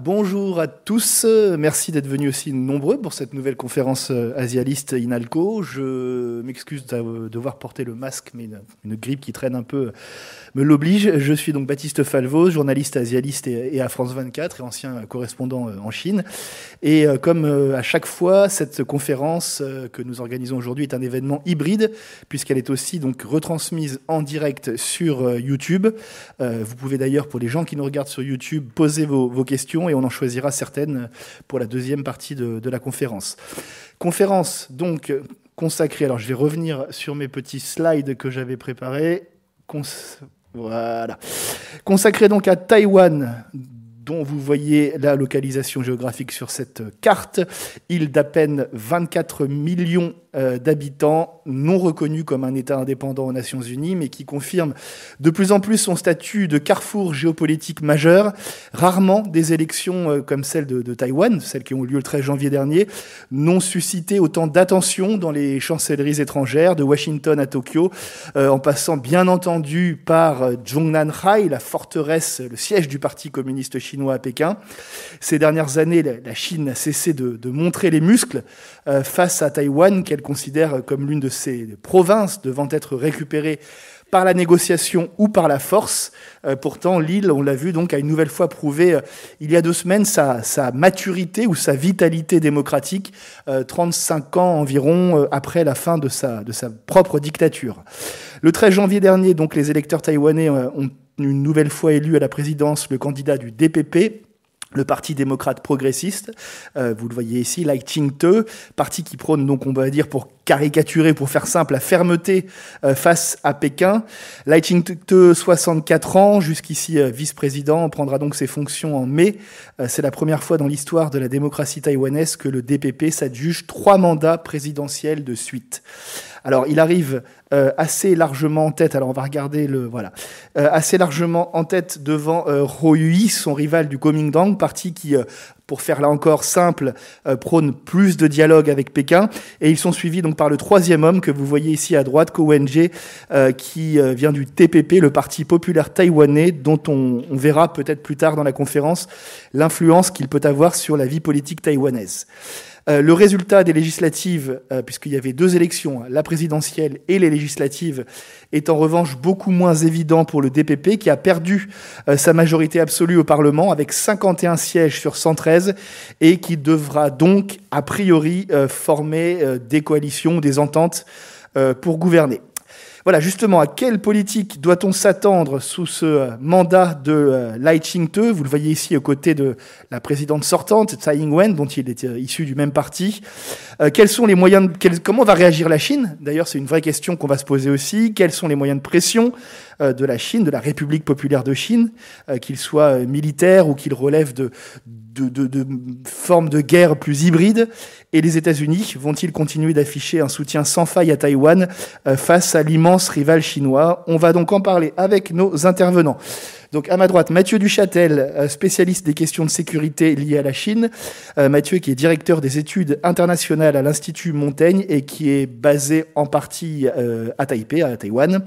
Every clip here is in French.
Bonjour à tous, merci d'être venus aussi nombreux pour cette nouvelle conférence euh, asialiste INALCO. Je m'excuse de devoir porter le masque, mais une, grippe qui traîne un peu me l'oblige. Je suis donc Baptiste Falvaux, journaliste asialiste et, à France 24 et ancien correspondant euh, en Chine. Et euh, comme à chaque fois, cette conférence que nous organisons aujourd'hui est un événement hybride, puisqu'elle est aussi donc retransmise en direct sur YouTube. Vous pouvez d'ailleurs, pour les gens qui nous regardent sur YouTube, poser vos, vos questions et on en choisira certaines pour la deuxième partie de, la conférence. Conférence donc consacrée, alors je vais revenir sur mes petits slides que j'avais préparés. voilà. Consacrée donc à Taïwan, dont vous voyez la localisation géographique sur cette carte, île d'à peine 24 millions euh, d'habitants, non reconnu comme un État indépendant aux Nations Unies, mais qui confirme de plus en plus son statut de carrefour géopolitique majeur. Rarement des élections euh, comme celle de, Taïwan, celles qui ont eu lieu le 13 janvier dernier, n'ont suscité autant d'attention dans les chancelleries étrangères, de Washington à Tokyo, euh, en passant bien entendu par Zhongnanhai, la forteresse, le siège du Parti communiste chinois à Pékin. Ces dernières années, la Chine a cessé de, montrer les muscles face à Taïwan, qu'elle considère comme l'une de ses provinces devant être récupérée par la négociation ou par la force. Euh, pourtant, l'île, on l'a vu, donc, a une nouvelle fois prouvé euh, il y a deux semaines sa, maturité ou sa vitalité démocratique, 35 euh, ans environ après la fin de sa propre dictature. Le 13 janvier dernier, donc, les électeurs taïwanais ont une nouvelle fois élu à la présidence le candidat du DPP, le Parti démocrate progressiste, euh, vous le voyez ici, Lai Ching-te, parti qui prône donc on va dire pour caricaturer, pour faire simple, la fermeté euh, face à Pékin. Lai Ching-te, 64 ans, jusqu'ici euh, vice-président, prendra donc ses fonctions en mai. C'est la première fois dans l'histoire de la démocratie taïwanaise que le DPP s'adjuge trois mandats présidentiels de suite. Alors, il arrive euh, assez largement en tête. Alors, on va regarder le voilà, euh, assez largement en tête devant euh, Yui, son rival du Kuomintang, parti qui pour faire là encore simple, prône plus de dialogue avec Pékin. Et ils sont suivis donc par le troisième homme que vous voyez ici à droite, Ko Wen-je, qui vient du TPP, le Parti populaire taïwanais, dont on, on verra peut-être plus tard dans la conférence l'influence qu'il peut avoir sur la vie politique taïwanaise. Euh, le résultat des législatives, euh, puisqu'il y avait deux élections, la présidentielle et les législatives, est en revanche beaucoup moins évident pour le DPP, qui a perdu euh, sa majorité absolue au Parlement avec 51 sièges sur 113 et qui devra donc, a priori, former des coalitions, des ententes pour gouverner. Voilà, justement, à quelle politique doit-on s'attendre sous ce euh, mandat de euh, Lai Ching-te? Vous le voyez ici aux côtés de la présidente sortante, Tsai Ing-wen, dont il est euh, issu du même parti. quels sont les moyens Comment va réagir la Chine? D'ailleurs, c'est une vraie question qu'on va se poser aussi. Quels sont les moyens de pression de la Chine, de la République populaire de Chine, qu'ils soient militaires ou qu'ils relèvent de, de, de, formes de guerre plus hybrides Et les États-Unis vont-ils continuer d'afficher un soutien sans faille à Taïwan euh, face à l'immense rival chinois? On va donc en parler avec nos intervenants. Donc à ma droite, Mathieu Duchâtel, euh, spécialiste des questions de sécurité liées à la Chine. Euh, Mathieu qui est directeur des études internationales à l'Institut Montaigne et qui est basé en partie à Taipei, à Taïwan.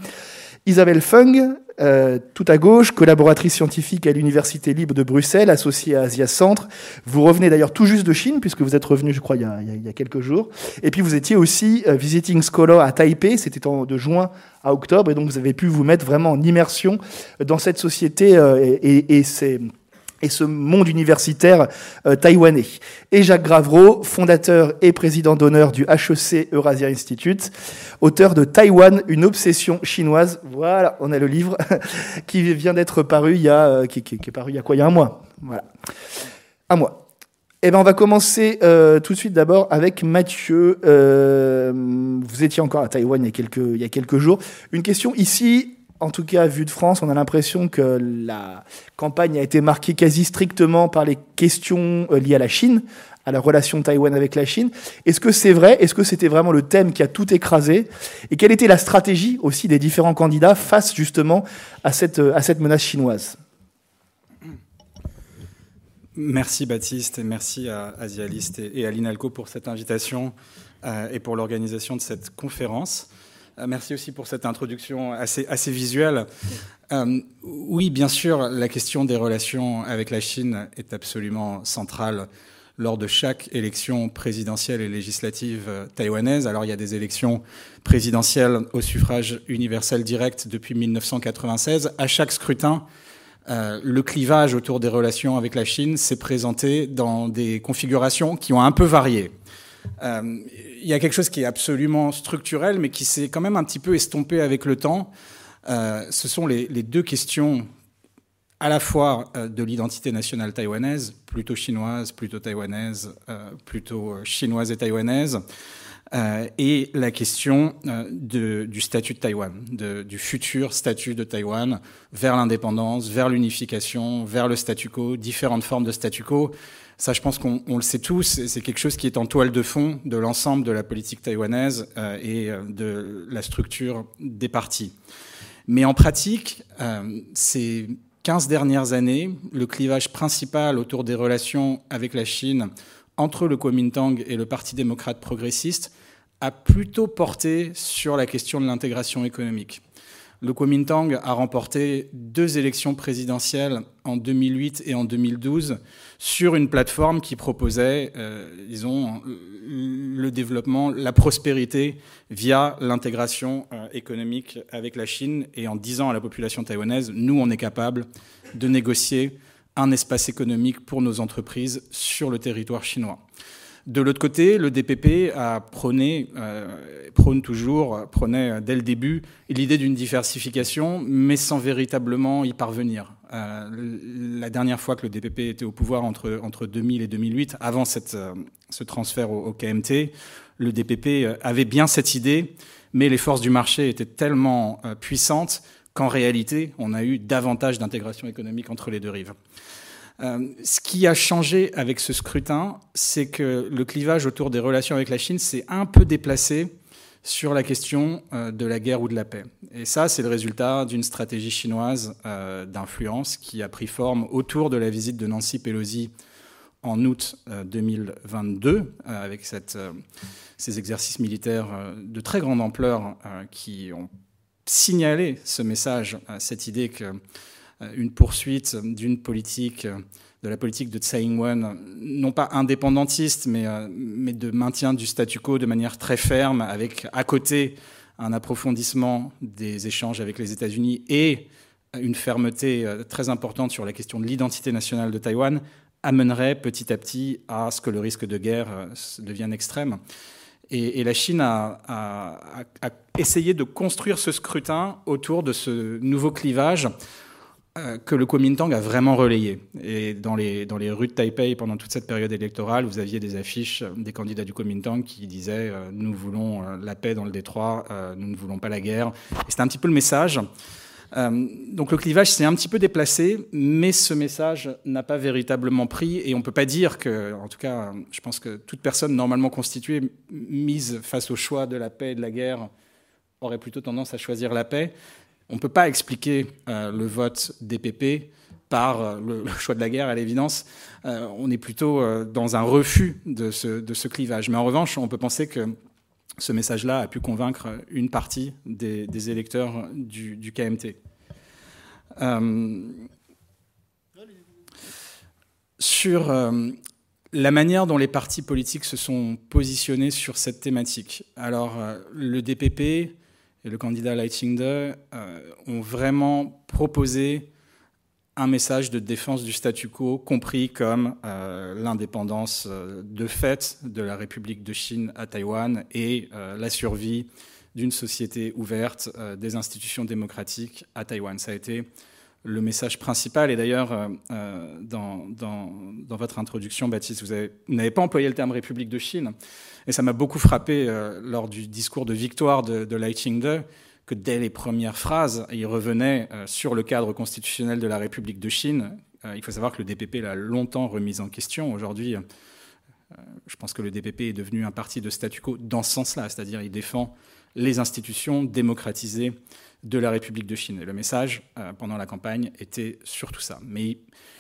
Isabelle Feng, euh, tout à gauche, collaboratrice scientifique à l'Université libre de Bruxelles, associée à Asia Centre. Vous revenez d'ailleurs tout juste de Chine, puisque vous êtes revenu, je crois, il y a, quelques jours. Et puis vous étiez aussi euh, visiting scholar à Taipei, c'était de juin à octobre, et donc vous avez pu vous mettre vraiment en immersion dans cette société euh, et, et, et c'est et ce monde universitaire euh, taïwanais. Et Jacques Gravreau, fondateur et président d'honneur du HEC Eurasia Institute, auteur de Taïwan, une obsession chinoise. Voilà, on a le livre qui vient d'être paru il y a, euh, qui, est paru il y a quoi Il y a un mois. Voilà, un mois. Eh ben, on va commencer euh, tout de suite d'abord avec Mathieu. vous étiez encore à Taïwan il y a quelques, il y a quelques jours. Une question ici en tout cas, vu de France, on a l'impression que la campagne a été marquée quasi strictement par les questions euh, liées à la Chine, à la relation Taïwan avec la Chine. Est-ce que c'est vrai? Est-ce que c'était vraiment le thème qui a tout écrasé? Et quelle était la stratégie aussi des différents candidats face justement à cette, euh, menace chinoise? Merci Baptiste et merci à Asialiste et à l'INALCO pour cette invitation euh, et pour l'organisation de cette conférence. Merci aussi pour cette introduction assez, visuelle. oui, bien sûr, la question des relations avec la Chine est absolument centrale lors de chaque élection présidentielle et législative euh, taïwanaise. Alors il y a des élections présidentielles au suffrage universel direct depuis 1996. À chaque scrutin, euh, le clivage autour des relations avec la Chine s'est présenté dans des configurations qui ont un peu varié. Euh, il y a quelque chose qui est absolument structurel, mais qui s'est quand même un petit peu estompé avec le temps. ce sont les, deux questions à la fois euh, de l'identité nationale taïwanaise, plutôt chinoise, plutôt taïwanaise, euh, plutôt euh, chinoise et taïwanaise, et la question du statut de Taïwan, du futur statut de Taïwan vers l'indépendance, vers l'unification, vers le statu quo, différentes formes de statu quo. Ça, je pense qu'on le sait tous, c'est quelque chose qui est en toile de fond de l'ensemble de la politique taïwanaise et de la structure des partis. Mais en pratique, c'est 15 dernières années, le clivage principal autour des relations avec la Chine entre le Kuomintang et le Parti démocrate progressiste a plutôt porté sur la question de l'intégration économique. Le Kuomintang a remporté deux élections présidentielles en 2008 et en 2012 sur une plateforme qui proposait, euh, disons, le développement, la prospérité via l'intégration euh, économique avec la Chine et en disant à la population taïwanaise, nous, on est capable de négocier un espace économique pour nos entreprises sur le territoire chinois. De l'autre côté, le DPP a prôné, euh, prône toujours, prônait dès le début l'idée d'une diversification, mais sans véritablement y parvenir. Euh, la dernière fois que le DPP était au pouvoir entre, entre 2000 et 2008, avant cette, euh, ce transfert au, KMT, le DPP avait bien cette idée, mais les forces du marché étaient tellement puissantes qu'en réalité, on a eu davantage d'intégration économique entre les deux rives. Euh, ce qui a changé avec ce scrutin, c'est que le clivage autour des relations avec la Chine s'est un peu déplacé sur la question euh, de la guerre ou de la paix. Et ça, c'est le résultat d'une stratégie chinoise euh, d'influence qui a pris forme autour de la visite de Nancy Pelosi en août 2022, avec cette, ces exercices militaires de très grande ampleur qui ont signalé ce message, cette idée que euh, une poursuite d'une politique, de la politique de Tsai Ing-wen, non pas indépendantiste, mais, euh, mais de maintien du statu quo de manière très ferme, avec à côté un approfondissement des échanges avec les États-Unis et une fermeté euh, très importante sur la question de l'identité nationale de Taïwan, amènerait petit à petit à ce que le risque de guerre devienne extrême. Et, la Chine a, essayé de construire ce scrutin autour de ce nouveau clivage euh, que le Kuomintang a vraiment relayé. Et dans les, dans les rues de Taipei, pendant toute cette période électorale, vous aviez des affiches des candidats du Kuomintang qui disaient euh, Nous voulons euh, la paix dans le détroit, nous ne voulons pas la guerre ». Et c'était un petit peu le message. donc le clivage s'est un petit peu déplacé, mais ce message n'a pas véritablement pris. Et on ne peut pas dire que, en tout cas, je pense que toute personne normalement constituée, mise face au choix de la paix et de la guerre, aurait plutôt tendance à choisir la paix. On ne peut pas expliquer euh, le vote DPP par euh, le, choix de la guerre, à l'évidence. Euh, on est plutôt dans un refus de ce, clivage. Mais en revanche, on peut penser que ce message-là a pu convaincre une partie des, électeurs du, KMT. sur la manière dont les partis politiques se sont positionnés sur cette thématique. Alors, le DPP et le candidat Leitchinger euh, ont vraiment proposé un message de défense du statu quo, compris comme euh, l'indépendance euh, de fait de la République de Chine à Taïwan et la survie d'une société ouverte, des institutions démocratiques à Taïwan. Ça a été le message principal. Et d'ailleurs, dans, dans, votre introduction, Baptiste, vous n'avez pas employé le terme République de Chine. Et ça m'a beaucoup frappé euh, lors du discours de victoire de, de Lai Ching-de, que dès les premières phrases, il revenait euh, sur le cadre constitutionnel de la République de Chine. Euh, il faut savoir que le DPP l'a longtemps remis en question. Aujourd'hui, je pense que le DPP est devenu un parti de statu quo dans ce sens-là, c'est-à-dire il défend les institutions démocratisées de la République de Chine. Et le message pendant la campagne était surtout ça. Mais il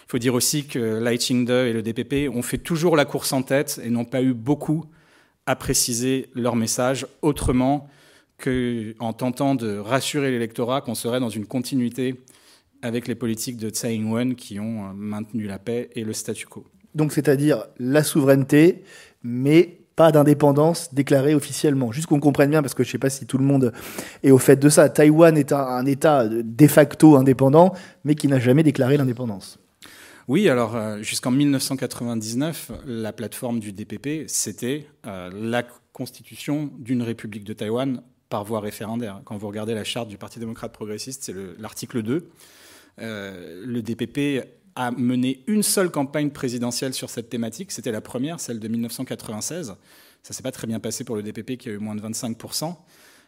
faut dire aussi que Lai Ching-de et le DPP ont fait toujours la course en tête et n'ont pas eu beaucoup à préciser leur message autrement en tentant de rassurer l'électorat qu'on serait dans une continuité avec les politiques de Tsai Ing-wen qui ont euh, maintenu la paix et le statu quo. Donc c'est-à-dire la souveraineté, mais pas d'indépendance déclarée officiellement. Juste qu'on comprenne bien, parce que je ne sais pas si tout le monde est au fait de ça. Taïwan est un, État de facto indépendant, mais qui n'a jamais déclaré l'indépendance. Oui, alors euh, jusqu'en 1999, la plateforme du DPP, c'était euh, la constitution d'une république de Taïwan par voie référendaire. Quand vous regardez la charte du Parti démocrate progressiste, c'est l'article 2. Euh, le DPP a mené une seule campagne présidentielle sur cette thématique. C'était la première, celle de 1996. Ça s'est pas très bien passé pour le DPP qui a eu moins de 25%.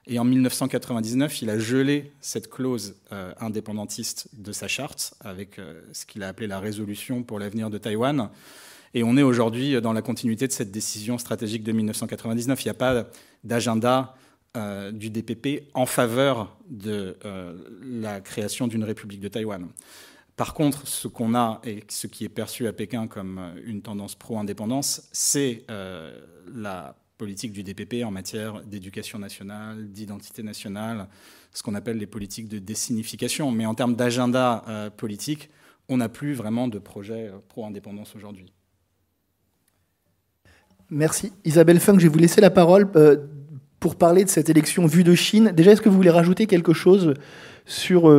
Et en 1999, il a gelé cette clause euh, indépendantiste de sa charte avec euh, ce qu'il a appelé la résolution pour l'avenir de Taïwan. Et on est aujourd'hui dans la continuité de cette décision stratégique de 1999. Il n'y a pas d'agenda euh, du DPP en faveur de la création d'une république de Taïwan. Par contre, ce qu'on a et ce qui est perçu à Pékin comme une tendance pro-indépendance, c'est la politique du DPP en matière d'éducation nationale, d'identité nationale, ce qu'on appelle les politiques de désignification. Mais en termes d'agenda euh, politique, on n'a plus vraiment de projet euh, pro-indépendance aujourd'hui. Merci. Isabelle Funk, je vais vous laisser la parole euh, pour parler de cette élection vue de Chine. Déjà, est-ce que vous voulez rajouter quelque chose sur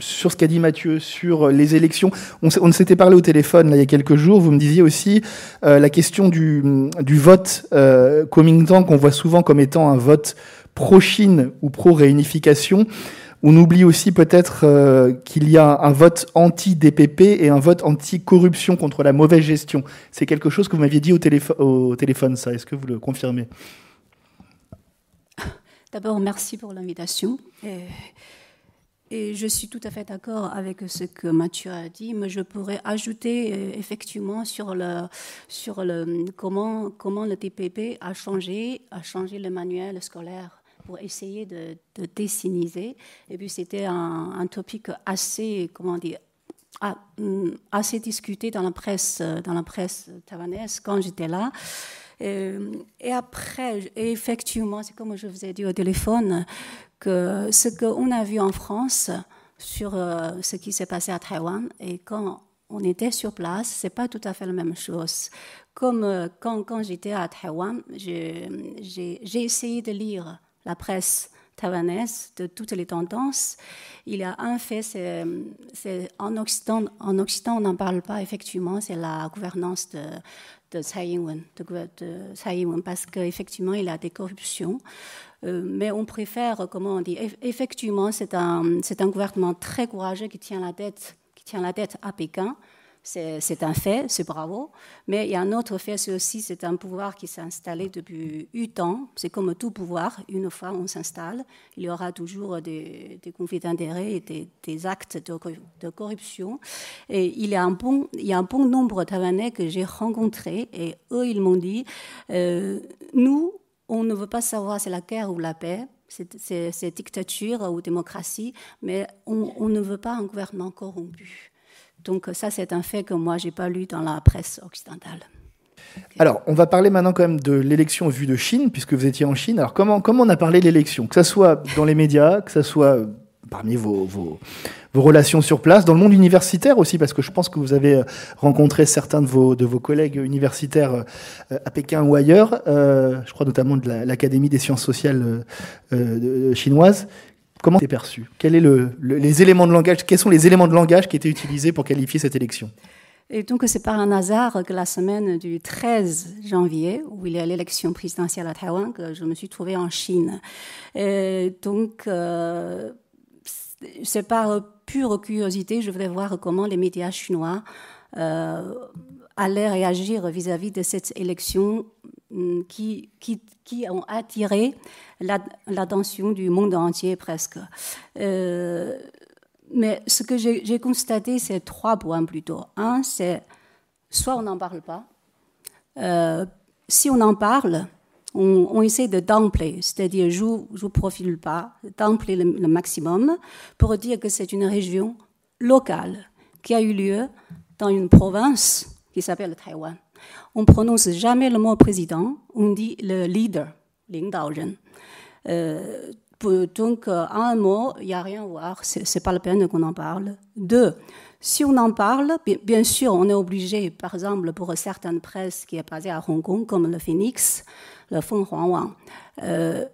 sur ce qu'a dit Mathieu, sur les élections. On, s'était parlé au téléphone là, il y a quelques jours. Vous me disiez aussi euh, la question du, vote euh, Kuomintang qu'on voit souvent comme étant un vote pro-Chine ou pro-réunification. On oublie aussi peut-être euh, qu'il y a un vote anti-DPP et un vote anti-corruption contre la mauvaise gestion. C'est quelque chose que vous m'aviez dit au, au téléphone, ça. Est-ce que vous le confirmez? D'abord, merci pour l'invitation. Je suis tout à fait d'accord avec ce que Mathieu a dit, mais je pourrais ajouter euh, effectivement sur le sur le comment comment le TPP a changé a changé le manuel scolaire pour essayer de, de dessiniser. Et puis c'était un, un topic assez comment dire mm, assez discuté dans la presse dans la presse taïwanaise quand j'étais là. Euh, et après, effectivement, c'est comme je vous ai dit au téléphone, que ce qu'on a vu en France sur euh, ce qui s'est passé à Taïwan et quand on était sur place, c'est pas tout à fait la même chose. Comme euh, quand, j'étais à Taïwan, j'ai essayé de lire la presse taïwanaise de toutes les tendances. Il y a un fait, c'est en Occident, en Occident, on n'en parle pas effectivement, c'est la gouvernance de, de Tsai Ing-wen, de, parce qu'effectivement, il y a des corruptions. Euh, mais on préfère, comment on dit, effectivement, c'est un, c'est un gouvernement très courageux qui tient la tête, qui tient la tête à Pékin. C'est un fait, c'est bravo. Mais il y a un autre fait, c'est aussi c'est un pouvoir qui s'est installé depuis huit ans. C'est comme tout pouvoir, une fois on s'installe, il y aura toujours des, conflits d'intérêts et des, actes de, corruption. Et il y a un bon, nombre de que j'ai rencontrés et eux, ils m'ont dit, euh, nous, on ne veut pas savoir c'est la guerre ou la paix, c'est dictature ou démocratie, mais on, ne veut pas un gouvernement corrompu. Donc ça, c'est un fait que moi, j'ai pas lu dans la presse occidentale. Alors, on va parler maintenant quand même de l'élection vue de Chine, puisque vous étiez en Chine. Alors, comment, comment on a parlé de l'élection? Que ce soit dans les médias, que ce soit parmi vos, vos, relations sur place, dans le monde universitaire aussi, parce que je pense que vous avez euh, rencontré certains de vos, de vos collègues universitaires euh, à Pékin ou ailleurs, euh, je crois notamment de l'Académie des sciences sociales euh, chinoises. Comment c'est perçu? Quels est le, les éléments Quels sont les éléments de langage qui étaient utilisés pour qualifier cette élection? Et donc, c'est par un hasard que la semaine du 13 janvier, où il y a l'élection présidentielle à Taïwan, que je me suis trouvée en Chine. Donc, c'est par pure curiosité, je voulais voir comment les médias chinois euh, allaient réagir vis-à-vis de cette élection mm, qui, qui, qui ont attiré l'attention du monde entier presque. Euh, mais ce que j'ai constaté, c'est trois points plutôt. Un, c'est soit on n'en parle pas. Euh, si on en parle, on, essaie de downplay, c'est-à-dire je ne vous profile pas, downplay le, maximum pour dire que c'est une région locale qui a eu lieu dans une province qui s'appelle Taïwan. On prononce jamais le mot président, on dit le leader, Lingdaozhen. Euh, donc, euh, un mot, il n'y a rien à voir, ce n'est pas la peine qu'on en parle. Deux, si on en parle, bien sûr, on est obligé, par exemple, pour certaines presses qui est basée à Hong Kong, comme le Phoenix, le Feng euh,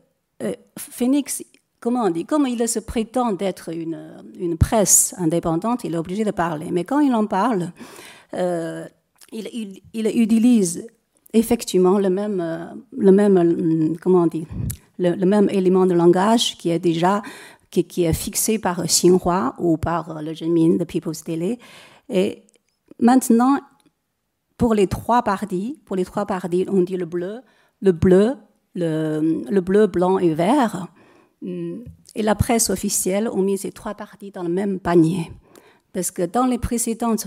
euh, Phoenix, comment on dit, comme il se prétend d'être une, une, presse indépendante, il est obligé de parler. Mais quand il en parle, euh, il, il, utilise effectivement le même, le même, comment le, même élément de langage qui est déjà qui, est fixé par Xinhua ou par le Zhenmin de People's Daily. Et maintenant, pour les trois parties, pour les trois parties, on dit le bleu, le bleu, le, le bleu, blanc et vert. Et la presse officielle ont mis ces trois parties dans le même panier. Parce que dans les précédentes,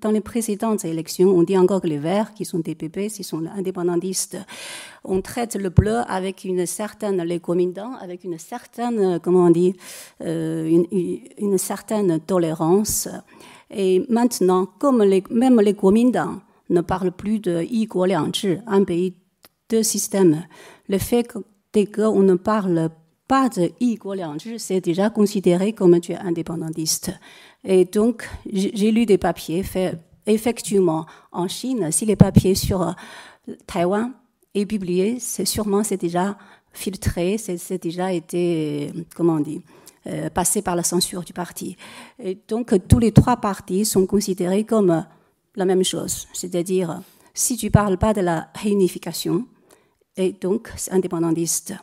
dans les précédentes élections, on dit encore que les Verts, qui sont DPP, qui sont indépendantistes, on traite le bleu avec une certaine, les avec une certaine, comment on dit, euh, une, certaine tolérance. Et maintenant, comme les, même les communisants ne parlent plus de un pays, deux le fait qu'on ne parle pas de c'est déjà considéré comme tu es indépendantiste. Et donc, j'ai lu des papiers faits effectivement en Chine. Si les papiers sur euh, Taïwan est publié, c'est sûrement c'est déjà filtré, c'est déjà été, comment on euh, passé par la censure du parti. Et donc, tous les trois partis sont considérés comme la même chose. C'est-à-dire, si tu parles pas de la réunification, et donc, indépendantiste.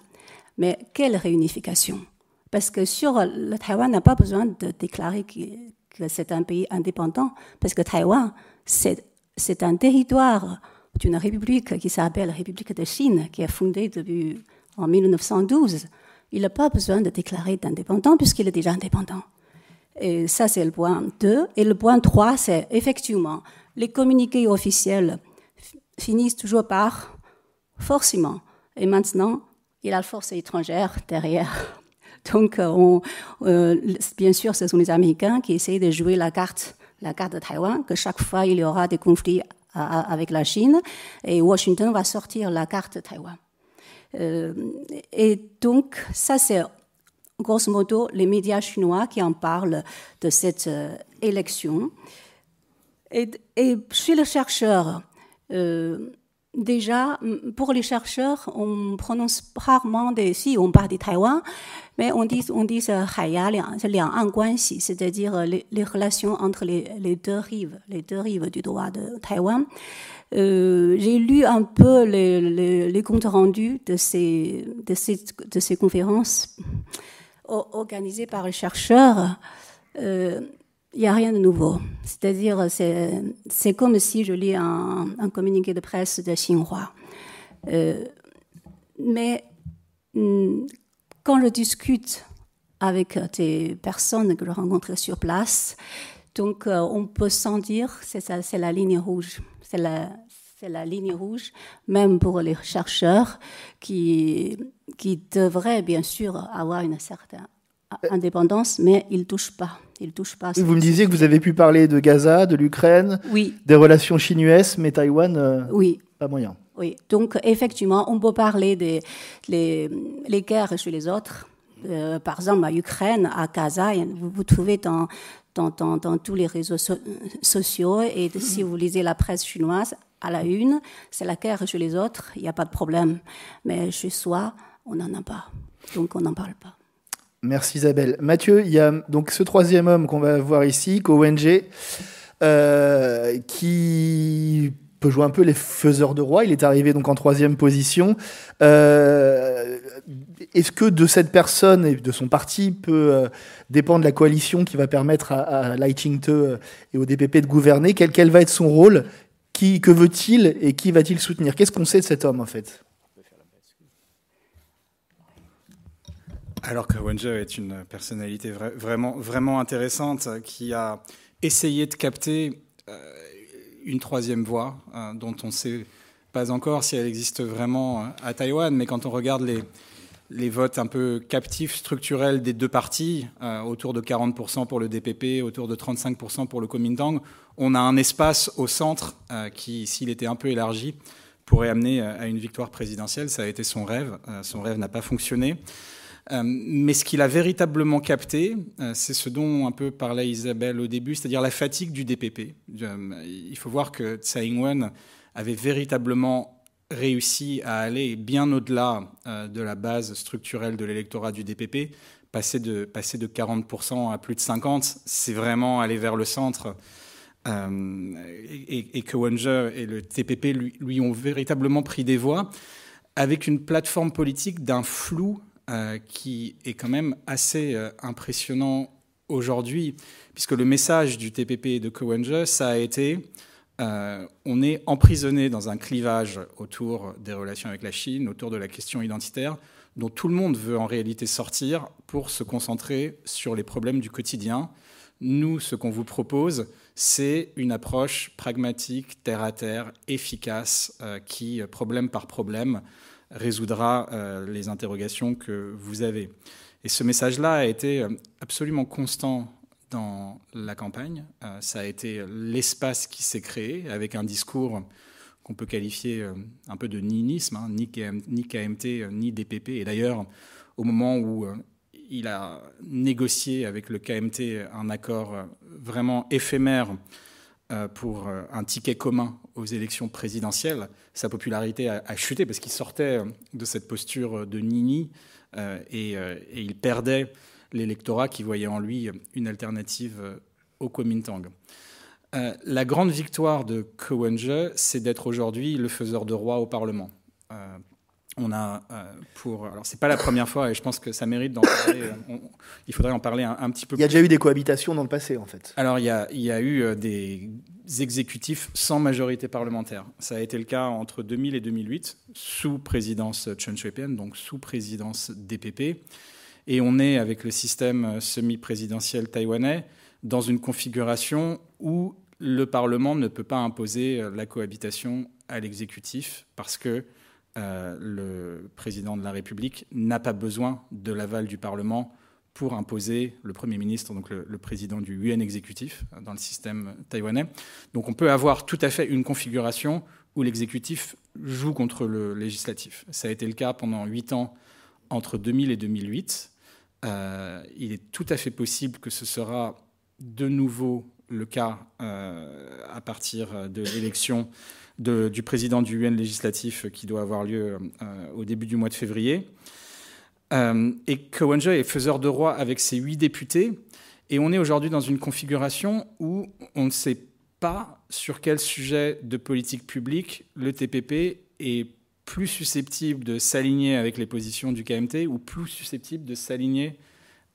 Mais quelle réunification? Parce que sur le Taïwan n'a pas besoin de déclarer que, c'est un pays indépendant, parce que Taïwan, c'est un territoire d'une république qui s'appelle République de Chine, qui est fondée depuis en 1912. Il n'a pas besoin de déclarer d'indépendant puisqu'il est déjà indépendant. Et ça, c'est le point 2. Et le point 3, c'est effectivement, les communiqués officiels finissent toujours par forcément. Et maintenant, il a la force étrangère derrière. Donc, euh, euh, bien sûr, ce sont les Américains qui essayent de jouer la carte, la carte de Taïwan, que chaque fois il y aura des conflits avec la Chine, et Washington va sortir la carte de Taïwan. Euh, et donc, ça c'est grosso modo les médias chinois qui en parlent de cette élection. Et, et, chez le chercheur, déjà, pour les chercheurs, on prononce rarement des, si on parle de Taïwan, mais on dit, on dit c'est-à-dire les, relations entre les, les, deux rives, les deux rives du droit de Taïwan. Euh, j'ai lu un peu les, les, comptes rendus de ces, de ces, de ces conférences organisées par les chercheurs. Euh, il n'y a rien de nouveau. C'est-à-dire, c'est comme si je lis un, un, communiqué de presse de Xinhua. Euh, mais hmm, quand je discute avec des personnes que je rencontre sur place, donc euh, on peut sentir, c'est c'est la ligne rouge. C'est la, ligne rouge, même pour les chercheurs qui, qui devraient bien sûr avoir une certaine indépendance, mais ils ne touchent pas. Ils touchent pas. vous me disiez que vous avez pu parler de Gaza, de l'Ukraine, oui. des relations chinoises, mais Taïwan, euh, oui. pas moyen. Oui, donc effectivement, on peut parler des les, les guerres chez les autres. Euh, par exemple, à Ukraine, à Gaza, vous, vous trouvez dans, dans, dans, dans, tous les réseaux sociaux et si vous lisez la presse chinoise, à la une, c'est la guerre chez les autres, il n'y a pas de problème. Mais chez soi, on n'en a pas. Donc on n'en parle pas. Merci Isabelle. Mathieu, il y a donc ce troisième homme qu'on va voir ici, KONG, euh, qui peut jouer un peu les faiseurs de roi. Il est arrivé donc en troisième position. Euh, Est-ce que de cette personne et de son parti peut euh, dépendre la coalition qui va permettre à, à Lai Ching-te euh, et au DPP de gouverner? Quel, va être son rôle? Que veut-il et qui va-t-il soutenir? Qu'est-ce qu'on sait de cet homme en fait? Alors que Wenje est une personnalité vraiment, vraiment intéressante qui a essayé de capter euh, une troisième voie euh, dont on ne sait pas encore si elle existe vraiment euh, à Taïwan, mais quand on regarde les, les votes un peu captifs structurels des deux partis, autour de 40% pour le DPP, autour de 35% pour le Kuomintang, on a un espace au centre qui, s'il était un peu élargi, pourrait amener à une victoire présidentielle. Ça a été son rêve. Son rêve n'a pas fonctionné. Mais ce qu'il a véritablement capté, c'est ce dont un peu parlait Isabelle au début, c'est-à-dire la fatigue du DPP. Il faut voir que Tsai Ing-wen avait véritablement réussi à aller bien au-delà de la base structurelle de l'électorat du DPP passer de, passer de 40% à plus de 50%, c'est vraiment aller vers le centre. Euh, et, et, que et le TPP lui, ont véritablement pris des voix avec une plateforme politique d'un flou euh, qui est quand même assez euh, impressionnant aujourd'hui, puisque le message du TPP et de Cowenja, ça a été on est emprisonné dans un clivage autour des relations avec la Chine, autour de la question identitaire dont tout le monde veut en réalité sortir pour se concentrer sur les problèmes du quotidien. Nous, ce qu'on vous propose, c'est une approche pragmatique, terre à terre, efficace, euh, qui, problème par problème, résoudra euh, les interrogations que vous avez. Et ce message-là a été euh, absolument constant dans la campagne. ça a été l'espace qui s'est créé avec un discours qu'on peut qualifier euh, un peu de ninisme, hein, ni, KMT, euh, ni DPP. Et d'ailleurs, au moment où euh, il a négocié avec le KMT un accord vraiment éphémère pour un ticket commun aux élections présidentielles, sa popularité a, chuté parce qu'il sortait de cette posture de Nini et, et il perdait l'électorat qui voyait en lui une alternative au Kuomintang. Euh, la grande victoire de Kowenje, c'est d'être aujourd'hui le faiseur de roi au Parlement. Euh, on a euh, pour. Alors, c'est pas la première fois et je pense que ça mérite d'en parler. il faudrait en parler un, petit peu Il y a déjà eu des cohabitations dans le passé, en fait. Alors, il y a, il y a eu des exécutifs sans majorité parlementaire. Ça a été le cas entre 2000 et 2008, sous présidence Chen Shui-bian, donc sous présidence DPP. Et on est, avec le système semi-présidentiel taïwanais, dans une configuration où le Parlement ne peut pas imposer la cohabitation à l'exécutif parce que euh, le président de la République n'a pas besoin de l'aval du Parlement pour imposer le Premier ministre, donc le, président du UN exécutif euh, dans le système taïwanais. Donc on peut avoir tout à fait une configuration où l'exécutif joue contre le législatif. Ça a été le cas pendant huit ans entre 2000 et 2008. il est tout à fait possible que ce sera de nouveau le cas euh, à partir de l'élection du président du UN législatif qui doit avoir lieu euh, au début du mois de février. Euh, et Kawanja est faiseur de roi avec ses huit députés. Et on est aujourd'hui dans une configuration où on ne sait pas sur quel sujet de politique publique le TPP est plus susceptible de s'aligner avec les positions du KMT ou plus susceptible de s'aligner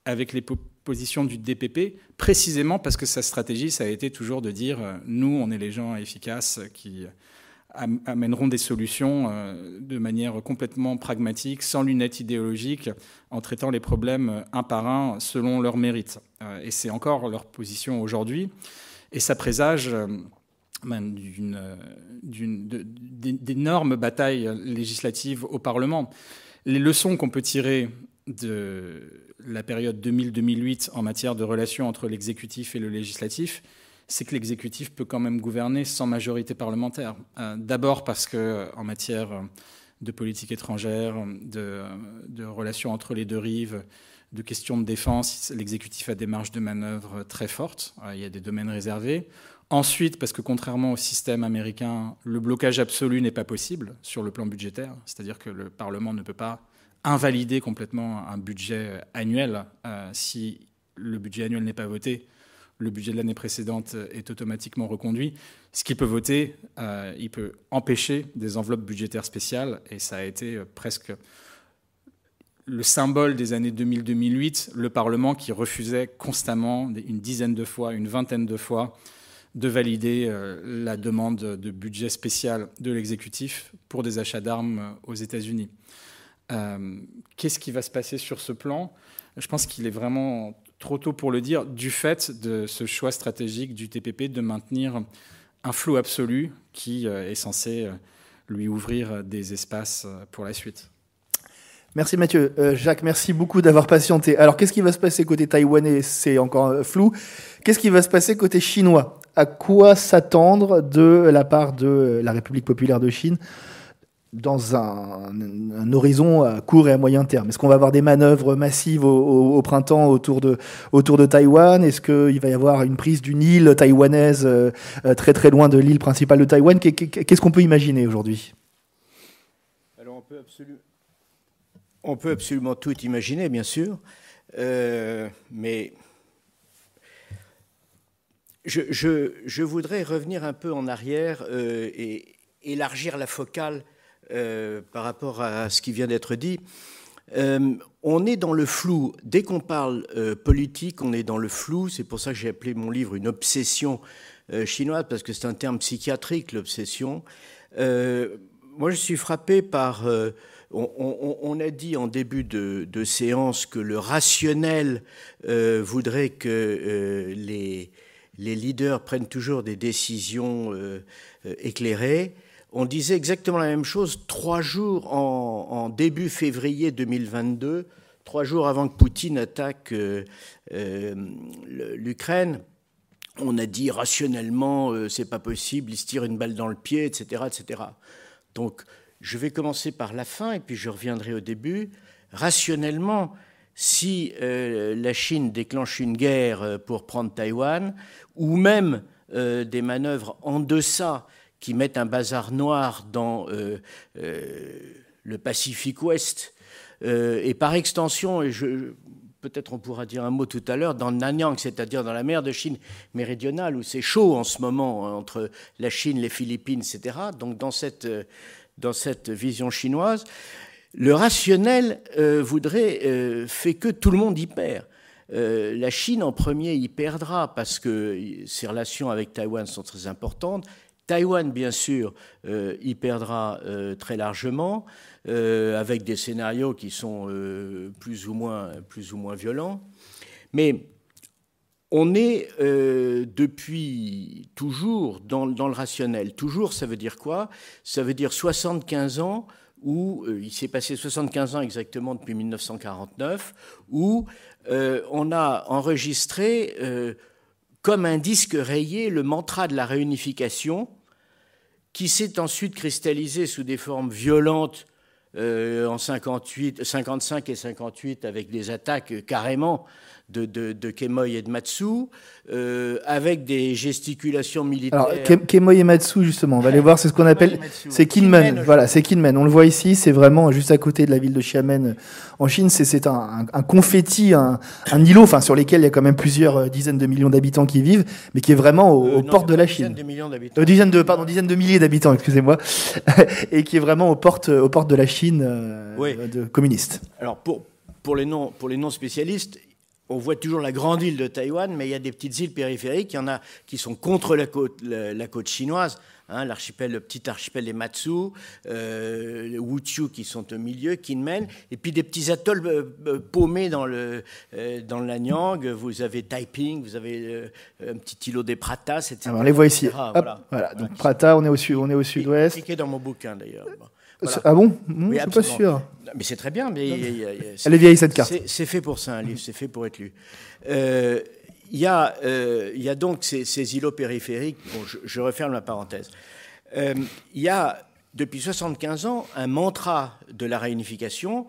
avec les position du DPP, précisément parce que sa stratégie, ça a été toujours de dire euh, nous, on est les gens efficaces qui amèneront des solutions euh, de manière complètement pragmatique, sans lunettes idéologiques, en traitant les problèmes un par un selon leur mérite. Euh, et c'est encore leur position aujourd'hui. Et ça présage ben, d'énormes batailles législatives au Parlement. Les leçons qu'on peut tirer de la période 2000-2008 en matière de relations entre l'exécutif et le législatif, c'est que l'exécutif peut quand même gouverner sans majorité parlementaire. Euh, d'abord parce que en matière de politique étrangère, de, relations entre les deux rives, de questions de défense, l'exécutif a des marges de manœuvre très fortes. Euh, il y a des domaines réservés. Ensuite, parce que contrairement au système américain, le blocage absolu n'est pas possible sur le plan budgétaire, c'est-à-dire que le Parlement ne peut pas invalider complètement un budget annuel. Euh, si le budget annuel n'est pas voté, le budget de l'année précédente est automatiquement reconduit. Ce qu'il peut voter, euh, il peut empêcher des enveloppes budgétaires spéciales, et ça a été euh, presque le symbole des années 2000-2008, le Parlement qui refusait constamment, une dizaine de fois, une vingtaine de fois, de valider la demande de budget spécial de l'exécutif pour des achats d'armes aux États-Unis. Euh, qu'est-ce qui va se passer sur ce plan? Je pense qu'il est vraiment trop tôt pour le dire, du fait de ce choix stratégique du TPP de maintenir un flou absolu qui euh, est censé euh, lui ouvrir des espaces pour la suite. Merci Mathieu. Jacques, merci beaucoup d'avoir patienté. Alors, qu'est-ce qui va se passer côté taïwanais? C'est encore flou. Qu'est-ce qui va se passer côté chinois? À quoi s'attendre de la part de la République populaire de Chine dans un, horizon à court et à moyen terme. Est-ce qu'on va avoir des manœuvres massives au, printemps autour de, autour de Taïwan? Est-ce qu'il va y avoir une prise d'une île taïwanaise euh, très très loin de l'île principale de Taïwan? Qu'est-ce qu'on peut imaginer aujourd'hui? Alors on peut, absolument, on peut absolument tout imaginer, bien sûr, euh, mais je, je, voudrais revenir un peu en arrière euh, et élargir la focale euh, par rapport à ce qui vient d'être dit. Euh, on est dans le flou. Dès qu'on parle euh, politique, on est dans le flou. C'est pour ça que j'ai appelé mon livre une obsession chinoise, parce que c'est un terme psychiatrique, l'obsession. moi, je suis frappé par... On, a dit en début de, séance que le rationnel voudrait que les, les, leaders prennent toujours des décisions éclairées on disait exactement la même chose trois jours en, début février 2022, trois jours avant que Poutine attaque euh, euh, l'Ukraine. On a dit rationnellement, euh, c'est pas possible, il se tire une balle dans le pied, etc., etc. Donc, je vais commencer par la fin et puis je reviendrai au début. Rationnellement, si la Chine déclenche une guerre pour prendre Taïwan, ou même des manœuvres en deçà qui mettent un bazar noir dans euh, euh, le Pacifique Ouest, euh, et par extension, et peut-être on pourra dire un mot tout à l'heure, dans Nanyang, c'est-à-dire dans la mer de Chine méridionale, où c'est chaud en ce moment hein, entre la Chine, les Philippines, etc. Donc dans cette, dans cette vision chinoise, le rationnel voudrait, fait que tout le monde y perd. la Chine en premier y perdra parce que ses relations avec Taïwan sont très importantes. Taïwan, bien sûr, euh, y perdra euh, très largement, euh, avec des scénarios qui sont plus, ou moins, plus ou moins violents. Mais on est depuis toujours dans, le rationnel. Toujours, ça veut dire quoi? Ça veut dire 75 ans où il s'est passé 75 ans exactement depuis 1949, où on a enregistré comme un disque rayé le mantra de la réunification qui s'est ensuite cristallisé sous des formes violentes euh, en 58, 55 et 58 avec des attaques carrément de, de, de Kemoy et de Matsu, euh, avec des gesticulations militaires. Alors, Kemoy et Matsu, justement, on va aller voir, c'est ce qu'on appelle, c'est Kinmen, voilà, c'est Kinmen. On le voit ici, c'est vraiment juste à côté de la ville de Xiamen en Chine. C'est un, un, confetti, un, un, îlot, enfin, sur lequel il y a quand même plusieurs euh, dizaines de millions d'habitants qui vivent, mais qui est vraiment aux, euh, portes de la Chine. Dizaines de millions d'habitants. dizaines de, pardon, dizaines de milliers d'habitants, excusez-moi, et qui est vraiment aux portes, aux portes de la Chine de communiste. Alors, pour, pour les non, pour les non spécialistes, on voit toujours la grande île de Taïwan, mais il y a des petites îles périphériques. Il y en a qui sont contre la côte, la, côte chinoise. Hein, l'archipel, le petit archipel des Matsu, euh, Wuchu qui sont au milieu, Kinmen, et puis des petits atolls euh, euh, paumés dans le euh, dans le Nanyang. Vous avez Taiping, vous avez un petit îlot des Pratas, etc. on les voit ici. voilà. Donc Prata, on est au sud, on est au sud-ouest. Est dans mon bouquin d'ailleurs. Ah bon? Je suis pas sûr. Mais c'est très bien. Mais Elle est vieille cette carte. C'est fait pour ça, un livre. C'est fait pour être lu. Euh, il y, a, euh, y a donc ces, îlots périphériques. Bon, je, referme la parenthèse. Euh, il y a depuis 75 ans un mantra de la réunification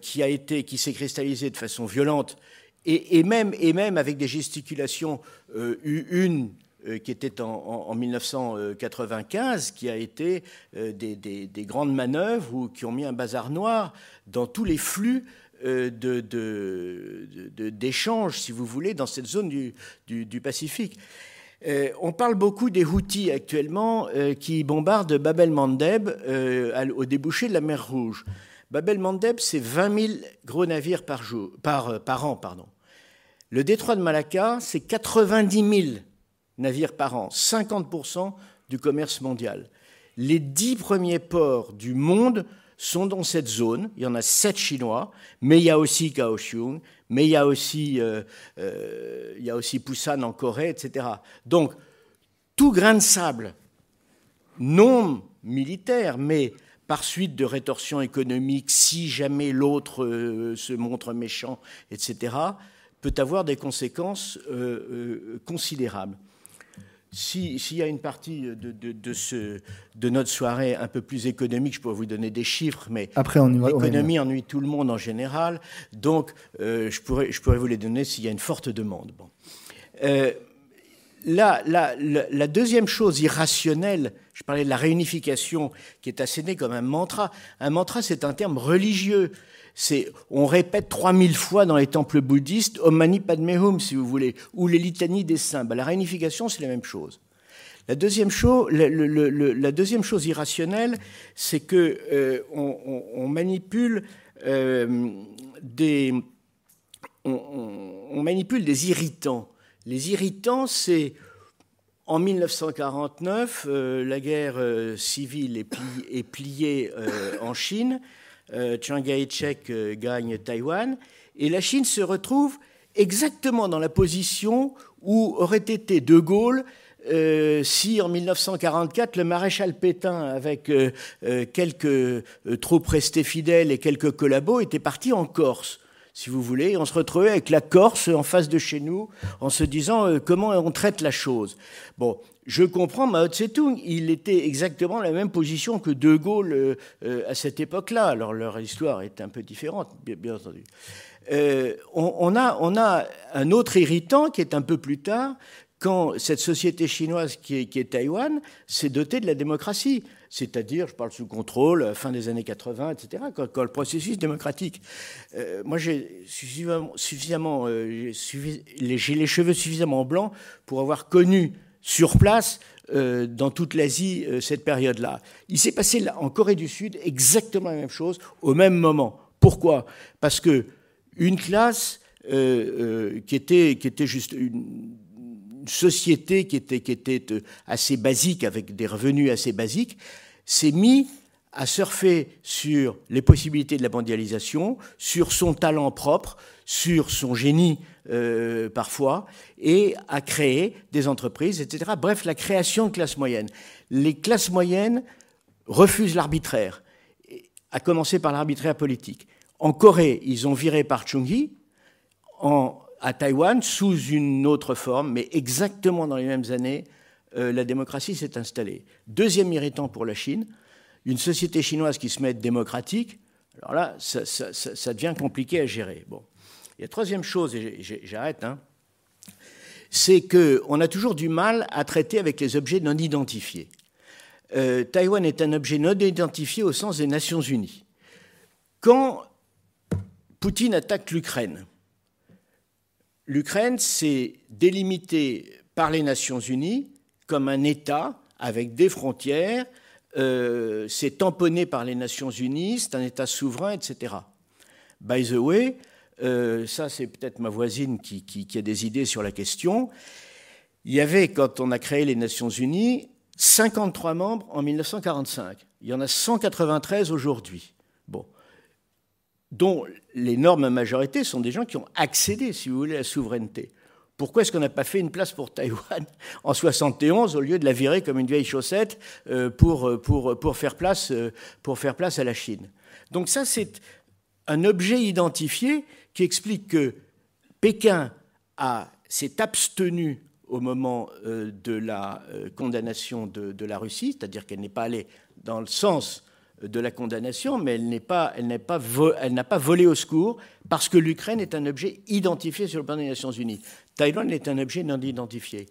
qui a été, qui s'est cristallisé de façon violente et, et, même, et même avec des gesticulations, une qui était en, 1995, qui a été euh, des, grandes manœuvres ou qui ont mis un bazar noir dans tous les flux euh, d'échanges, si vous voulez, dans cette zone du, Pacifique. on parle beaucoup des Houthis actuellement qui bombardent Bab el-Mandeb au débouché de la mer Rouge. Bab el-Mandeb, c'est 20 000 gros navires par an. Pardon. Le détroit de Malacca, c'est 90 000 navires par an, 50% du commerce mondial. Les dix premiers ports du monde sont dans cette zone. Il y en a sept chinois, mais il y a aussi Kaohsiung, mais il y a aussi, euh, euh, en Corée, etc. Donc, tout grain de sable, non militaire, mais par suite de rétorsions économiques, si jamais l'autre euh, se montre méchant, etc., peut avoir des conséquences considérables. S'il y a une partie de, de, ce, de, notre soirée un peu plus économique, je pourrais vous donner des chiffres, mais l'économie ennuie tout le monde en général, donc euh, je, pourrais, je pourrais vous les donner s'il y a une forte demande. Bon. Euh, la, la, deuxième chose irrationnelle, je parlais de la réunification qui est assénée comme un mantra. Un mantra, c'est un terme religieux. On répète 3000 fois dans les temples bouddhistes Om Mani Padme Hum, si vous voulez, ou les litanies des saints. Ben, la réunification, c'est la même chose. La deuxième chose, irrationnelle, c'est que euh, euh, des, on, manipule des irritants. Les irritants, c'est en 1949, euh, la guerre civile est, pliée en Chine. Euh, Chiang Kai-shek euh, gagne Taïwan, et la Chine se retrouve exactement dans la position où aurait été De Gaulle euh, si en 1944 le maréchal Pétain, avec quelques troupes restées fidèles et quelques collabos, était parti en Corse si vous voulez. On se retrouvait avec la Corse en face de chez nous, en se disant comment on traite la chose. Bon, je comprends Mao Tse-tung, il était exactement la même position que De Gaulle euh, euh, à cette époque-là. Alors leur histoire est un peu différente, bien, entendu. Euh, on, a, un autre irritant qui est un peu plus tard, quand cette société chinoise qui est, Taïwan s'est dotée de la démocratie, c'est-à-dire, je parle sous contrôle, fin des années 80, etc., quand, le processus démocratique. moi, j'ai suffisamment j'ai les cheveux suffisamment blancs pour avoir connu sur place euh, dans toute l'Asie euh, cette période-là. Il s'est passé en Corée du Sud exactement la même chose au même moment. Pourquoi? Parce que une classe euh, qui, était, qui était juste une, société qui était, qui était assez basique, avec des revenus assez basiques, s'est mis à surfer sur les possibilités de la mondialisation, sur son talent propre, sur son génie euh, parfois, et à créer des entreprises, etc. Bref, la création de classes moyennes. Les classes moyennes refusent l'arbitraire, à commencer par l'arbitraire politique. En Corée, ils ont viré par Chung-hee, à Taïwan, sous une autre forme, mais exactement dans les mêmes années, euh, la démocratie s'est installée. Deuxième irritant pour la Chine, une société chinoise qui se met démocratique, alors là, ça, devient compliqué à gérer. Bon. Et la troisième chose, et j'arrête, hein, c'est qu'on a toujours du mal à traiter avec les objets non identifiés. Euh, Taïwan est un objet non identifié au sens des Nations Unies. Quand Poutine attaque l'Ukraine, l'Ukraine s'est délimitée par les Nations Unies comme un État avec des frontières, euh, c'est tamponné par les Nations Unies, c'est un État souverain, etc. By the way, euh, ça c'est peut-être ma voisine qui, a des idées sur la question, il y avait, quand on a créé les Nations Unies, 53 membres en 1945. Il y en a 193 aujourd'hui. Bon. Dont l'énorme majorité sont des gens qui ont accédé, si vous voulez, à la souveraineté. Pourquoi est-ce qu'on n'a pas fait une place pour Taïwan en 71 au lieu de la virer comme une vieille chaussette euh, pour, pour, pour, faire place, euh, pour faire place à la Chine? Donc ça, c'est un objet identifié qui explique que Pékin s'est abstenu au moment euh, de la euh, condamnation de, la Russie, c'est-à-dire qu'elle n'est pas allée dans le sens de la condamnation, mais elle n'a pas, pas, volé au secours parce que l'Ukraine est un objet identifié sur le plan des Nations Unies. Taïwan est un objet non identifié.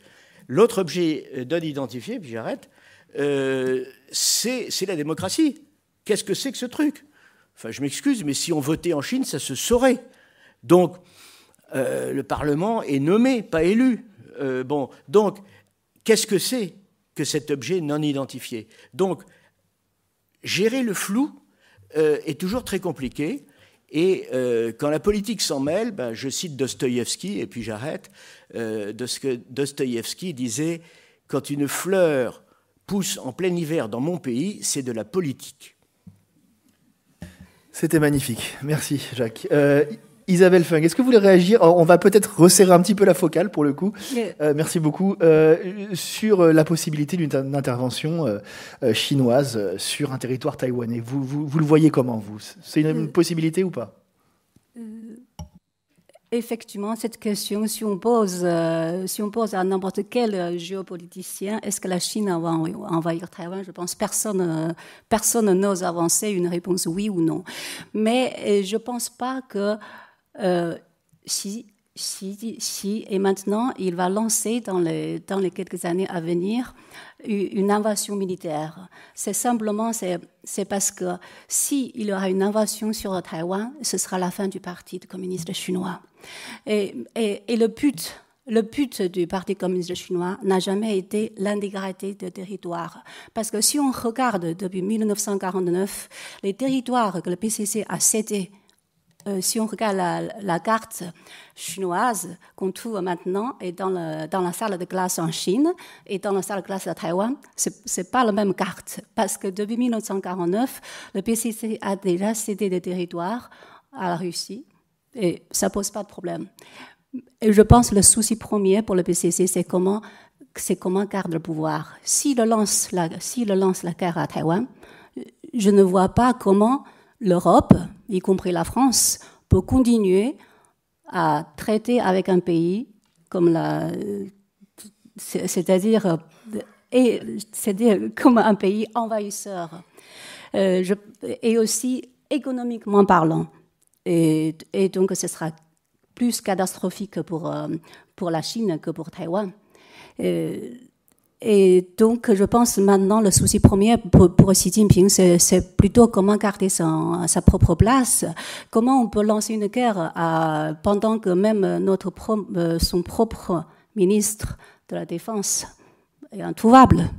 L'autre objet euh, non identifié, puis j'arrête, c'est la démocratie. Qu'est-ce que c'est que ce truc? Enfin, je m'excuse, mais si on votait en Chine, ça se saurait. Donc, euh, le Parlement est nommé, pas élu. Euh, bon, donc, qu'est-ce que c'est que cet objet non identifié? Donc, gérer le flou euh, est toujours très compliqué. Et quand la politique s'en mêle, ben, je cite Dostoïevski, et puis j'arrête. Dostoïevski disait Quand une fleur pousse en plein hiver dans mon pays, c'est de la politique. C'était magnifique. Merci, Jacques. Isabelle Fung, est-ce que vous voulez réagir On va peut-être resserrer un petit peu la focale pour le coup. Euh, merci beaucoup. Euh, sur euh, la possibilité d'une intervention chinoise sur un territoire taïwanais. Vous, vous, le voyez comment, vous? C'est une, possibilité ou pas? Effectivement, cette question, si on pose, si on pose à n'importe quel géopoliticien, est-ce que la Chine va envahir Taïwan? Je pense personne, personne n'ose avancer une réponse oui ou non. Mais je pense pas que si si, si, et maintenant, il va lancer dans les, dans les quelques années à venir une invasion militaire. C'est simplement, c'est parce que s'il y aura une invasion sur Taïwan, ce sera la fin du Parti communiste chinois. Et, et, le but, le but du Parti communiste chinois n'a jamais été l'intégrité des territoires. Parce que si on regarde depuis 1949, les territoires que le PCC a cédés euh, si on regarde la, carte chinoise qu'on trouve maintenant et dans, la salle de classe en Chine et dans la salle de classe à Taïwan, ce n'est pas la même carte. Parce que depuis 1949, le PCC a déjà cédé des territoires à la Russie et ça pose pas de problème. Et je pense que le souci premier pour le PCC, c'est comment, c'est comment garder le pouvoir. S'il lance lance la guerre à Taïwan, je ne vois pas comment l'Europe, y compris la France, peut continuer à traiter avec un pays comme la, c'est-à-dire, comme un pays envahisseur, euh, et aussi économiquement parlant. Et, donc, ce sera plus catastrophique pour, euh, la Chine que pour Taïwan. Euh, et donc, je pense maintenant, le souci premier pour, pour Xi Jinping, c'est plutôt comment garder son, sa propre place, comment on peut lancer une guerre à, pendant que même notre euh, son propre ministre de la Défense est introuvable.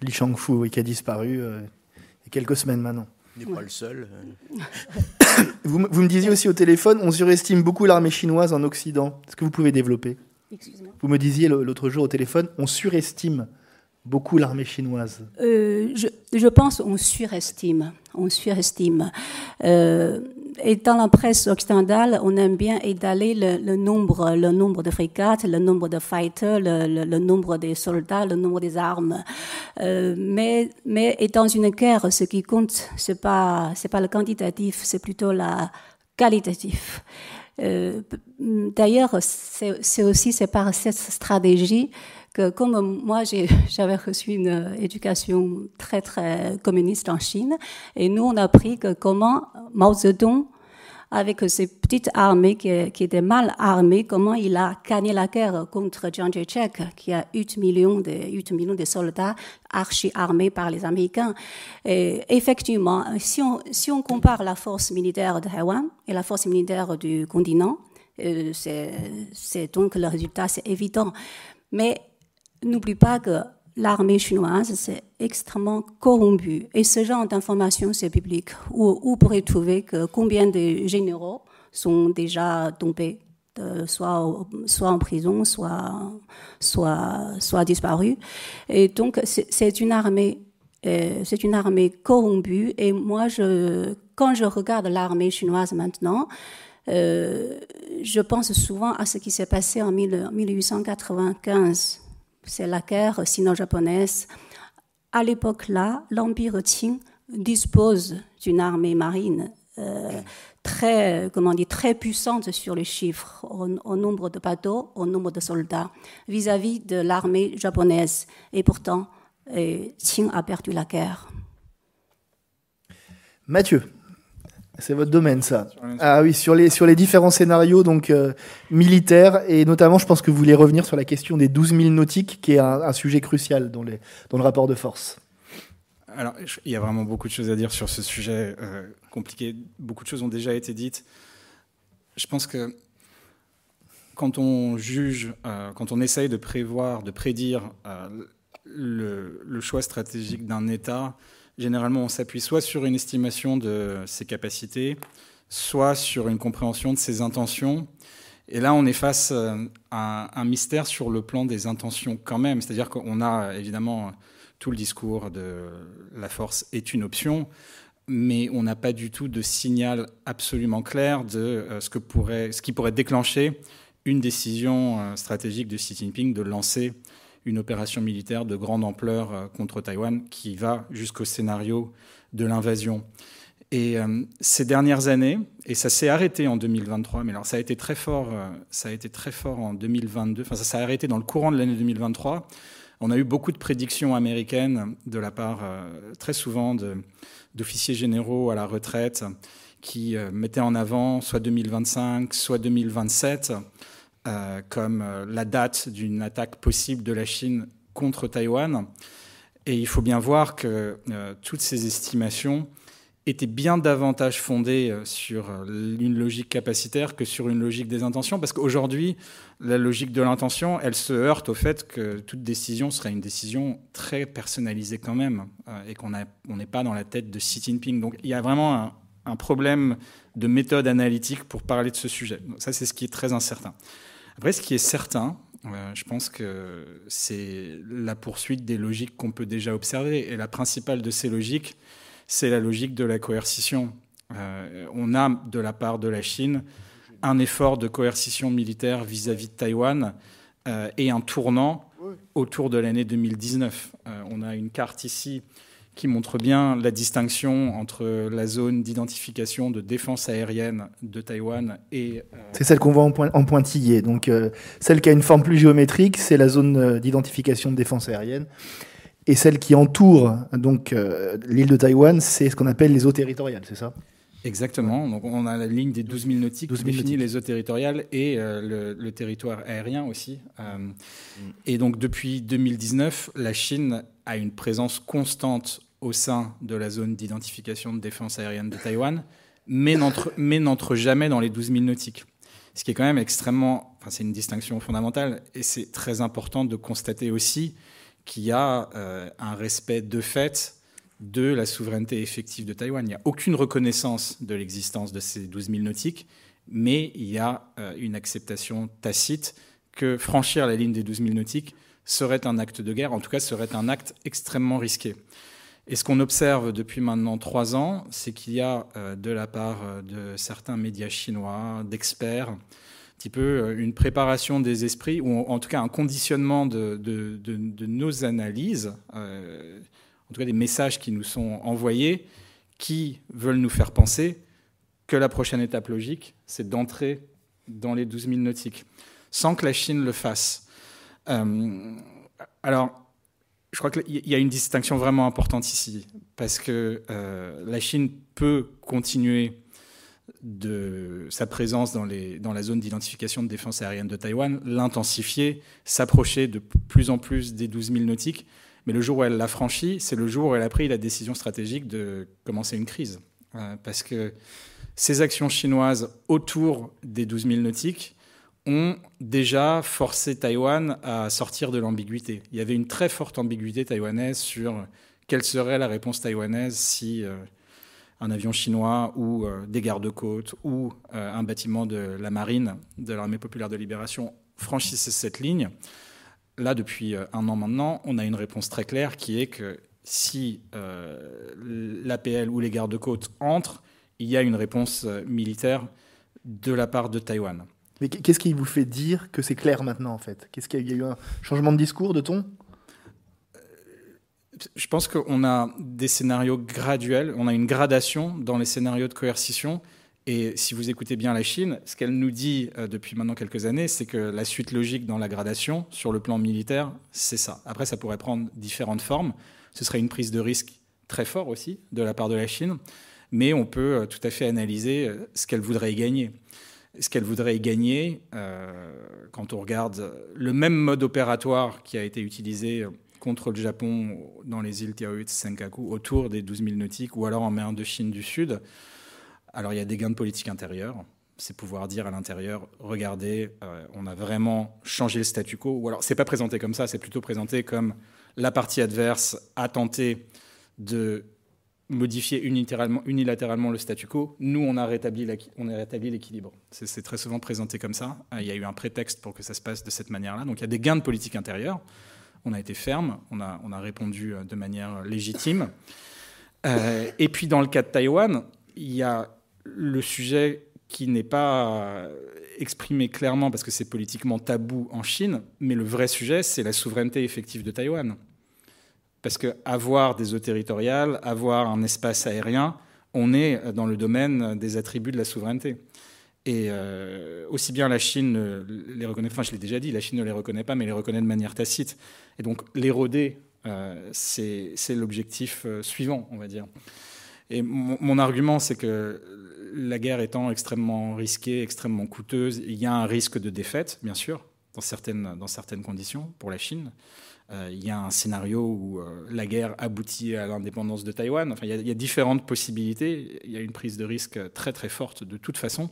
Li Shangfu, qui a disparu euh, il y a quelques semaines maintenant. Il n'est pas le seul. vous, vous me disiez aussi au téléphone, on surestime beaucoup l'armée chinoise en Occident. Est-ce que vous pouvez développer? Vous me disiez l'autre jour au téléphone, on surestime beaucoup l'armée chinoise. Euh, je, je, pense on surestime, on surestime. Euh, et dans la presse occidentale, on aime bien étaler le, nombre, le nombre de frégates, le nombre de fighters, le, le, nombre des soldats, le nombre des armes. Euh, mais, mais et dans une guerre, ce qui compte, c'est pas, c'est pas le quantitatif, c'est plutôt la qualitatif. Euh, d'ailleurs, c'est aussi c'est par cette stratégie que, comme moi, j'avais reçu une éducation très très communiste en Chine, et nous on a appris que comment Mao Zedong avec ces petites armées qui, étaient mal armées, comment il a gagné la guerre contre Chiang Kai-shek, qui a 8 millions de, 8 millions de soldats archi-armés par les Américains. Et effectivement, si on, si on compare la force militaire de Taïwan et la force militaire du continent, euh, c'est donc le résultat, c'est évident. Mais n'oublie pas que l'armée chinoise, c'est extrêmement corrompu. Et ce genre d'informations, c'est public. Où, vous pourrez trouver combien de généraux sont déjà tombés, soit, soit en prison, soit, soit, soit disparus. Et donc, c'est une armée, euh, c'est une armée corrompue. Et moi, je, quand je regarde l'armée chinoise maintenant, euh, je pense souvent à ce qui s'est passé en 1895 c'est la guerre sino-japonaise. À l'époque-là, l'Empire Qing dispose d'une armée marine euh, très, comment très puissante sur les chiffres, au, nombre de bateaux, au nombre de soldats, vis-à-vis de l'armée japonaise. Et pourtant, euh, Qing a perdu la guerre. Mathieu, c'est votre domaine, ça. Ah oui, sur les, sur les différents scénarios donc euh, militaires, et notamment, je pense que vous voulez revenir sur la question des 12 000 nautiques, qui est un, sujet crucial dans, les, dans le rapport de force. Alors, il y a vraiment beaucoup de choses à dire sur ce sujet euh, compliqué. Beaucoup de choses ont déjà été dites. Je pense que quand on juge, euh, quand on essaye de prévoir, de prédire le, le, choix stratégique d'un État, généralement, on s'appuie soit sur une estimation de ses capacités, soit sur une compréhension de ses intentions. Et là, on est face euh, à un mystère sur le plan des intentions quand même. C'est-à-dire qu'on a évidemment tout le discours de la force est une option, mais on n'a pas du tout de signal absolument clair de euh, ce, ce qui pourrait déclencher une décision euh, stratégique de Xi Jinping de lancer une opération militaire de grande ampleur euh, contre Taïwan qui va jusqu'au scénario de l'invasion. Et euh, ces dernières années, et ça s'est arrêté en 2023, mais alors ça a été très fort, euh, ça a été très fort en 2022. Enfin, ça s'est arrêté dans le courant de l'année 2023. On a eu beaucoup de prédictions américaines de la part, très souvent, d'officiers généraux à la retraite qui mettaient en avant soit 2025, soit 2027 comme la date d'une attaque possible de la Chine contre Taïwan. Et il faut bien voir que toutes ces estimations était bien davantage fondée euh, sur euh, une logique capacitaire que sur une logique des intentions, parce qu'aujourd'hui, la logique de l'intention, elle se heurte au fait que toute décision serait une décision très personnalisée quand même, euh, et qu'on n'est pas dans la tête de Xi Jinping. Donc il y a vraiment un, problème de méthode analytique pour parler de ce sujet. ça, c'est ce qui est très incertain. Après, ce qui est certain, je pense que c'est la poursuite des logiques qu'on peut déjà observer, et la principale de ces logiques, c'est la logique de la coercition. Euh, on a de la part de la Chine un effort de coercition militaire vis-à-vis de Taïwan euh, et un tournant autour de l'année 2019. Euh, on a une carte ici qui montre bien la distinction entre la zone d'identification de défense aérienne de Taïwan et... c'est celle qu'on voit en, pointillé. Donc celle qui a une forme plus géométrique, c'est la zone d'identification de défense aérienne. Et celle qui entoure donc euh, l'île de Taïwan, c'est ce qu'on appelle les eaux territoriales, c'est ça? Exactement. Donc on a la ligne des 12 000 nautiques 12 000 qui définit les eaux territoriales et euh, le, territoire aérien aussi. Euh, mm. Et donc depuis 2019, la Chine a une présence constante au sein de la zone d'identification de défense aérienne de Taïwan, mais n'entre jamais dans les 12 000 nautiques. Ce qui est quand même extrêmement, enfin c'est une distinction fondamentale et c'est très important de constater aussi qu'il y a euh, un respect de fait de la souveraineté effective de Taïwan. Il n'y a aucune reconnaissance de l'existence de ces 12 000 nautiques, mais il y a euh, une acceptation tacite que franchir la ligne des 12 000 nautiques serait un acte de guerre, en tout cas serait un acte extrêmement risqué. Et ce qu'on observe depuis maintenant trois ans, c'est qu'il y a euh, de la part de certains médias chinois, d'experts, petit peu euh, une préparation des esprits, ou en tout cas un conditionnement de, nos analyses, euh, en tout cas des messages qui nous sont envoyés, qui veulent nous faire penser que la prochaine étape logique, c'est d'entrer dans les 12 000 nautiques, sans que la Chine le fasse. Euh, alors, je crois qu'il y a une distinction vraiment importante ici, parce que la Chine peut continuer de sa présence dans, la zone d'identification de défense aérienne de Taïwan, l'intensifier, s'approcher de plus en plus des 12 000 nautiques. Mais le jour où elle l'a franchi, c'est le jour où elle a pris la décision stratégique de commencer une crise. Euh, parce que ces actions chinoises autour des 12 000 nautiques ont déjà forcé Taïwan à sortir de l'ambiguïté. Il y avait une très forte ambiguïté taïwanaise sur quelle serait la réponse taïwanaise si... Euh, un avion chinois ou euh, des gardes-côtes ou euh, un bâtiment de la marine de l'armée populaire de libération franchissait cette ligne. Là, depuis un an maintenant, on a une réponse très claire qui est que si l'APL ou les gardes-côtes entrent, il y a une réponse militaire de la part de Taïwan. Mais qu'est-ce qui vous fait dire que c'est clair maintenant en fait? Qu'est-ce qu'il y a eu un changement de discours, de ton? Je pense qu'on a des scénarios graduels, on a une gradation dans les scénarios de coercition. Et si vous écoutez bien la Chine, ce qu'elle nous dit euh, depuis maintenant quelques années, c'est que la suite logique dans la gradation, sur le plan militaire, c'est ça. Après, ça pourrait prendre différentes formes. Ce serait une prise de risque très fort aussi de la part de la Chine, mais on peut euh, tout à fait analyser euh, ce qu'elle voudrait y gagner. Ce qu'elle voudrait y gagner, quand on regarde le même mode opératoire qui a été utilisé contre le Japon dans les îles Tiaoyu Senkaku autour des 12 000 nautiques ou alors en mer de Chine du Sud. Alors il y a des gains de politique intérieure. C'est pouvoir dire à l'intérieur, regardez, euh, on a vraiment changé le statu quo. Ou alors c'est pas présenté comme ça, c'est plutôt présenté comme la partie adverse a tenté de modifier unilatéralement, le statu quo. Nous, on a rétabli l'équilibre. C'est très souvent présenté comme ça. Il y a eu un prétexte pour que ça se passe de cette manière-là. Donc il y a des gains de politique intérieure on a été ferme, on a, on a répondu euh, de manière légitime. Euh, et puis dans le cas de Taïwan, il y a le sujet qui n'est pas exprimé clairement parce que c'est politiquement tabou en Chine, mais le vrai sujet, c'est la souveraineté effective de Taïwan. Parce que avoir des eaux territoriales, avoir un espace aérien, on est dans le domaine des attributs de la souveraineté. Et aussi bien la Chine les reconnaît, enfin je l'ai déjà dit, la Chine ne les reconnaît pas, mais les reconnaît de manière tacite. Et donc l'éroder, c'est l'objectif suivant, on va dire. Et mon, argument, c'est que la guerre étant extrêmement risquée, extrêmement coûteuse, il y a un risque de défaite, bien sûr, dans certaines, dans certaines conditions pour la Chine. Euh, il y a un scénario où euh, la guerre aboutit à l'indépendance de Taïwan. Enfin, il y, a, différentes possibilités. Il y a une prise de risque très très forte de toute façon.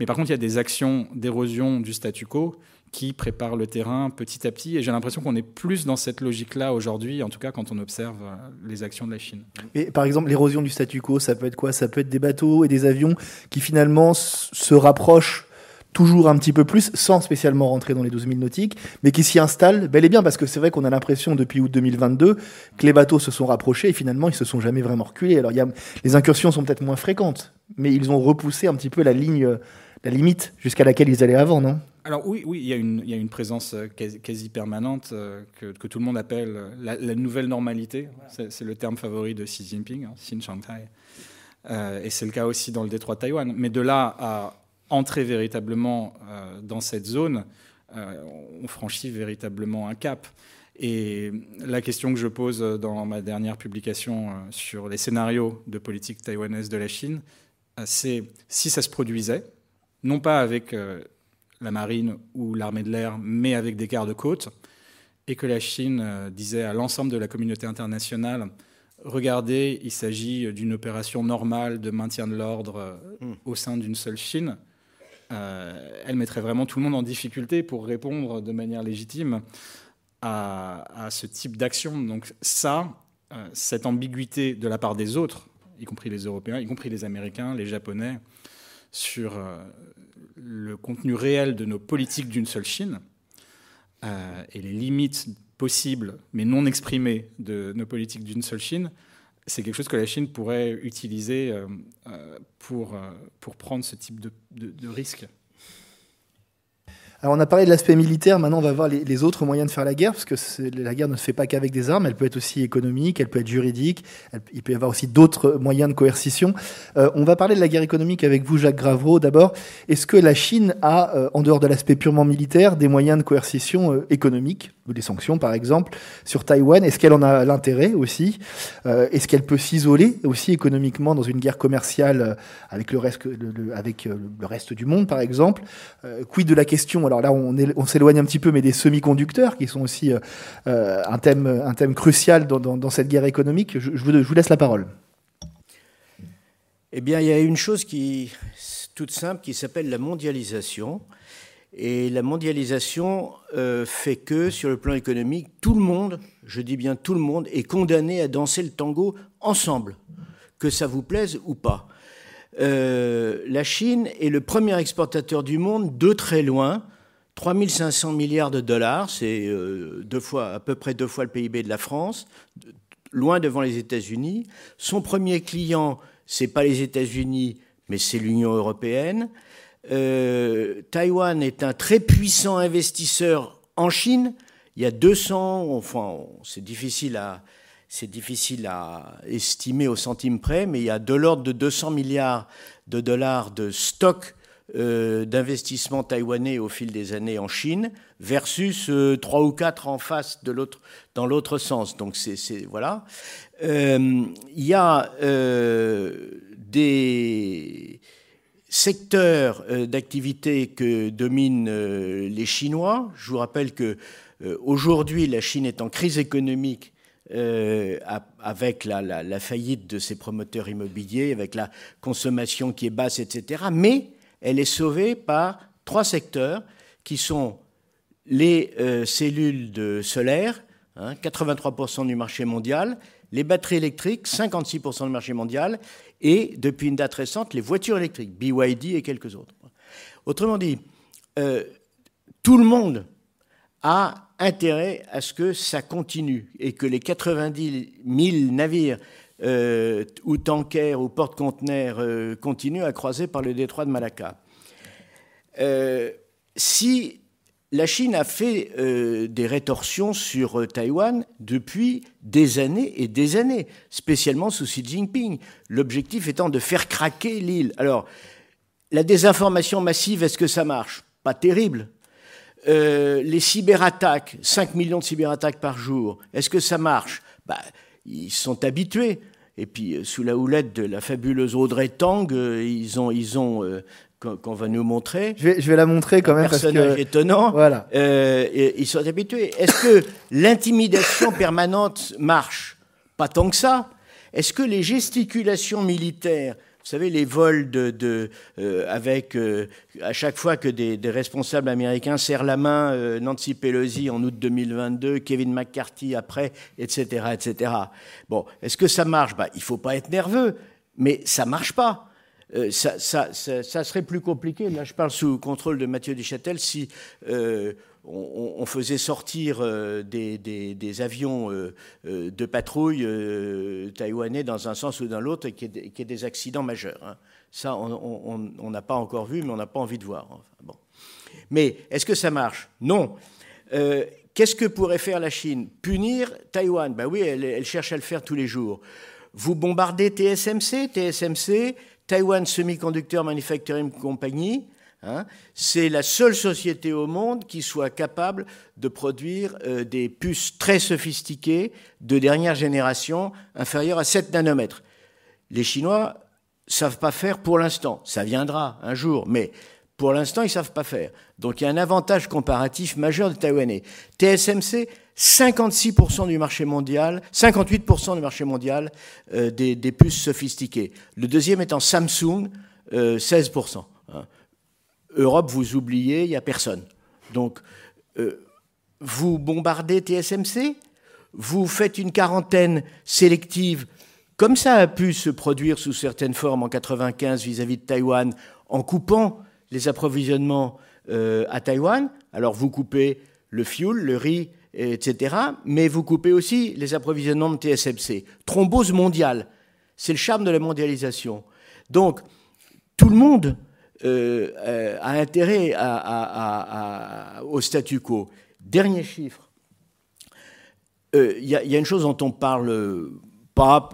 Mais par contre, il y a des actions d'érosion du statu quo qui prépare le terrain petit à petit. Et j'ai l'impression qu'on est plus dans cette logique-là aujourd'hui, en tout cas quand on observe euh, les actions de la Chine. Et par exemple, l'érosion du statu quo, ça peut être quoi? Ça peut être des bateaux et des avions qui finalement se rapprochent toujours un petit peu plus, sans spécialement rentrer dans les 12 000 nautiques, mais qui s'y installent bel et bien, parce que c'est vrai qu'on a l'impression depuis août 2022 que les bateaux se sont rapprochés et finalement ils se sont jamais vraiment reculés. Alors y a, les incursions sont peut-être moins fréquentes, mais ils ont repoussé un petit peu la ligne, la limite jusqu'à laquelle ils allaient avant, non? Alors oui, oui, il y a une, présence euh, quasi, permanente euh, que, tout le monde appelle euh, la, nouvelle normalité. C'est le terme favori de Xi Jinping, hein, Xin et c'est le cas aussi dans le détroit de Taïwan. Mais de là à entrer véritablement euh, dans cette zone, euh, on franchit véritablement un cap. Et la question que je pose dans ma dernière publication sur les scénarios de politique taïwanaise de la Chine, c'est si ça se produisait, non pas avec la marine ou l'armée de l'air, mais avec des gardes-côtes, et que la Chine euh, disait à l'ensemble de la communauté internationale, regardez, il s'agit d'une opération normale de maintien de l'ordre euh, hmm. au sein d'une seule Chine, euh, elle mettrait vraiment tout le monde en difficulté pour répondre de manière légitime à, ce type d'action. Donc ça, cette ambiguïté de la part des autres, y compris les Européens, y compris les Américains, les Japonais, sur le contenu réel de nos politiques d'une seule Chine euh, et les limites possibles mais non exprimées de nos politiques d'une seule Chine, c'est quelque chose que la Chine pourrait utiliser euh, euh, pour, pour prendre ce type de risque. Alors on a parlé de l'aspect militaire, maintenant on va voir les, autres moyens de faire la guerre, parce que la guerre ne se fait pas qu'avec des armes, elle peut être aussi économique, elle peut être juridique, il peut y avoir aussi d'autres moyens de coercition. Euh, on va parler de la guerre économique avec vous, Jacques Gravreau. D'abord, est-ce que la Chine a, euh, en dehors de l'aspect purement militaire, des moyens de coercition euh, économiques ou des sanctions par exemple sur Taïwan? Est-ce qu'elle en a l'intérêt aussi? Est-ce qu'elle peut s'isoler aussi économiquement dans une guerre commerciale avec le reste, avec le reste du monde par exemple? Quid de la question alors là, on, s'éloigne un petit peu, mais des semi-conducteurs qui sont aussi euh, euh, un, thème, crucial dans, cette guerre économique. Je, vous, laisse la parole. Eh bien, il y a une chose qui toute simple qui s'appelle la mondialisation. Et la mondialisation euh, fait que, sur le plan économique, tout le monde, je dis bien tout le monde, est condamné à danser le tango ensemble, que ça vous plaise ou pas. la Chine est le premier exportateur du monde de très loin, 3500 milliards de dollars, c'est euh, deux fois, à peu près deux fois le PIB de la France, loin devant les États-Unis. Son premier client, c'est pas les États-Unis, mais c'est l'Union européenne. Euh, Taïwan est un très puissant investisseur en Chine. Il y a 200, enfin, c'est difficile à, c'est difficile à estimer au centime près, mais il y a de l'ordre de 200 milliards de dollars de stocks euh, d'investissement taïwanais au fil des années en Chine versus euh, trois ou quatre en face de l'autre, dans l'autre sens. Donc c'est, voilà. Euh, il y a des secteurs d'activité que dominent les Chinois. Je vous rappelle que aujourd'hui la Chine est en crise économique. avec la, la, faillite de ses promoteurs immobiliers, avec la consommation qui est basse, etc. Mais elle est sauvée par trois secteurs qui sont les euh, cellules de solaire, 83% hein, du marché mondial, les batteries électriques, 56% du marché mondial, et depuis une date récente, les voitures électriques, BYD et quelques autres. Autrement dit, euh, tout le monde a intérêt à ce que ça continue et que les 90 000 navires euh, ou tankers ou porte-conteneurs euh, continuent à croiser par le détroit de Malacca. Euh, si la Chine a fait des rétorsions sur Taïwan depuis des années et des années, spécialement sous Xi Jinping. L'objectif étant de faire craquer l'île. Alors, la désinformation massive, est-ce que ça marche? Pas terrible. Les cyberattaques, 5 millions de cyberattaques par jour, est-ce que ça marche? Bah, Ils sont habitués. Et puis, sous la houlette de la fabuleuse Audrey Tang, ils ont, ils ont qu'on va nous montrer. Je vais, je vais la montrer quand même. Personnage parce que... étonnant. Voilà. Euh, ils sont habitués. Est-ce que l'intimidation permanente marche? Pas tant que ça. Est-ce que les gesticulations militaires, savez, les vols de, euh, avec euh, à chaque fois que des, responsables américains serrent la main, euh, Nancy Pelosi en août 2022, Kevin McCarthy après, etc., etc. Bon, est-ce que ça marche? Bah, Il faut pas être nerveux, mais ça marche pas. Ça, serait plus compliqué, là je parle sous contrôle de Mathieu Deschâtel, si on, faisait sortir euh, des, avions euh, euh de patrouille taïwanais dans un sens ou dans l'autre qu'il y, ait des accidents majeurs. Hein. Ça, on n'a pas encore vu, mais on n'a pas envie de voir. Bon. Mais est-ce que ça marche? Non. Qu'est-ce que pourrait faire la Chine? Punir Taïwan? Ben oui, elle, elle cherche à le faire tous les jours. Vous bombardez TSMC, TSMC, Taiwan Semiconductor Manufacturing Company, hein, c'est la seule société au monde qui soit capable de produire euh, des puces très sophistiquées de dernière génération, inférieures à 7 nanomètres. Les Chinois savent pas faire pour l'instant. Ça viendra un jour, mais pour l'instant, ils savent pas faire. Donc il y a un avantage comparatif majeur des Taïwanais. TSMC, 56% du marché mondial, 58% du marché mondial euh, des, puces sophistiquées. Le deuxième étant Samsung, euh, 16%. Europe, vous oubliez, il n'y a personne. Donc, euh, vous bombardez TSMC, vous faites une quarantaine sélective, comme ça a pu se produire sous certaines formes en 95 vis-à-vis -vis de Taïwan, en coupant les approvisionnements euh, à Taïwan. Alors, vous coupez le fuel, le riz, etc. Mais vous coupez aussi les approvisionnements de TSMC. Thrombose mondiale, c'est le charme de la mondialisation. Donc, tout le monde euh, euh a intérêt au statu quo. Dernier chiffre. Il euh, y, a une chose dont on parle pas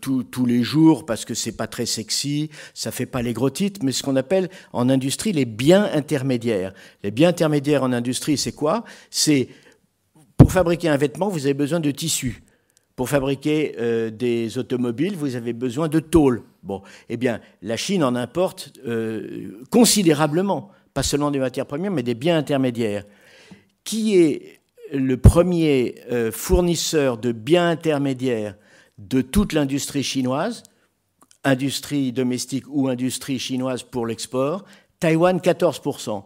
tous les jours parce que c'est pas très sexy, ça fait pas les gros titres, mais ce qu'on appelle en industrie les biens intermédiaires. Les biens intermédiaires en industrie, c'est quoi? C'est pour fabriquer un vêtement, vous avez besoin de tissu. Pour fabriquer euh, des automobiles, vous avez besoin de tôle. Bon, eh bien, la Chine en importe euh, considérablement, pas seulement des matières premières, mais des biens intermédiaires. Qui est le premier euh, fournisseur de biens intermédiaires de toute l'industrie chinoise, industrie domestique ou industrie chinoise pour l'export Taïwan, 14%.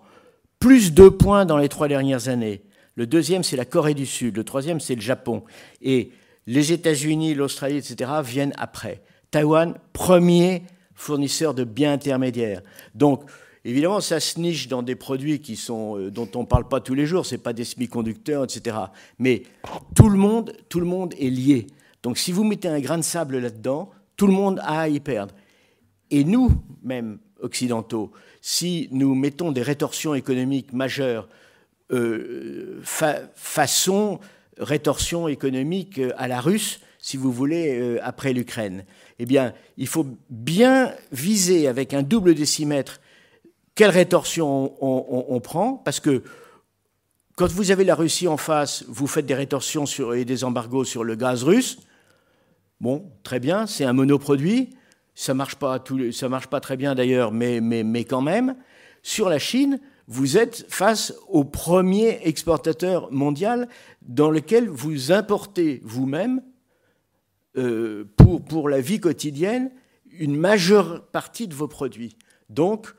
Plus deux points dans les trois dernières années. Le deuxième, c'est la Corée du Sud. Le troisième, c'est le Japon. Et les États-Unis, l'Australie, etc., viennent après. Taïwan, premier fournisseur de biens intermédiaires. Donc, évidemment, ça se niche dans des produits qui sont, euh, dont on ne parle pas tous les jours, ce n'est pas des semi-conducteurs, etc. Mais tout le, monde, tout le monde est lié. Donc, si vous mettez un grain de sable là-dedans, tout le monde a à y perdre. Et nous, même occidentaux, si nous mettons des rétorsions économiques majeures euh, fa façon rétorsion économique à la russe, si vous voulez, euh, après l'Ukraine. Eh bien, il faut bien viser avec un double décimètre quelle rétorsion on, prend, parce que quand vous avez la Russie en face, vous faites des rétorsions sur, et des embargos sur le gaz russe. Bon, très bien, c'est un monoproduit. Ça marche pas, marche pas très bien d'ailleurs, mais, mais, mais quand même. Sur la Chine, vous êtes face au premier exportateur mondial dans lequel vous importez vous-même, euh, pour, pour la vie quotidienne, une majeure partie de vos produits. Donc,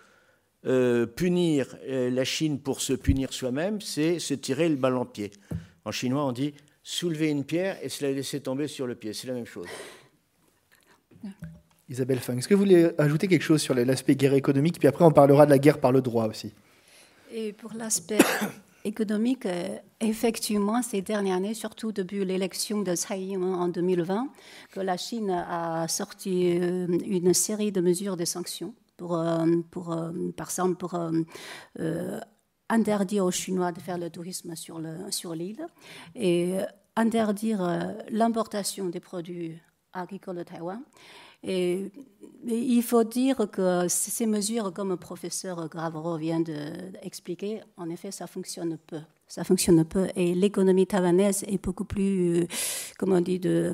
euh, punir euh, la Chine pour se punir soi-même, c'est se tirer le bal en pied. En chinois, on dit soulever une pierre et se la laisser tomber sur le pied. C'est la même chose. Isabelle Fang, est-ce que vous voulez ajouter quelque chose sur l'aspect guerre économique? Puis après, on parlera de la guerre par le droit aussi. Et pour l'aspect économique, euh, effectivement, ces dernières années, surtout depuis l'élection de Tsai Ing-wen en 2020, que la Chine a sorti euh, une série de mesures de sanctions pour, euh, par exemple, pour interdire aux Chinois de faire le tourisme sur l'île sur et interdire l'importation des produits agricoles de Taïwan. Et, il faut dire que ces mesures, comme le professeur Gravero vient d'expliquer, en effet, ça fonctionne peu ça fonctionne peu. Et l'économie taïwanaise est beaucoup plus, comment on de,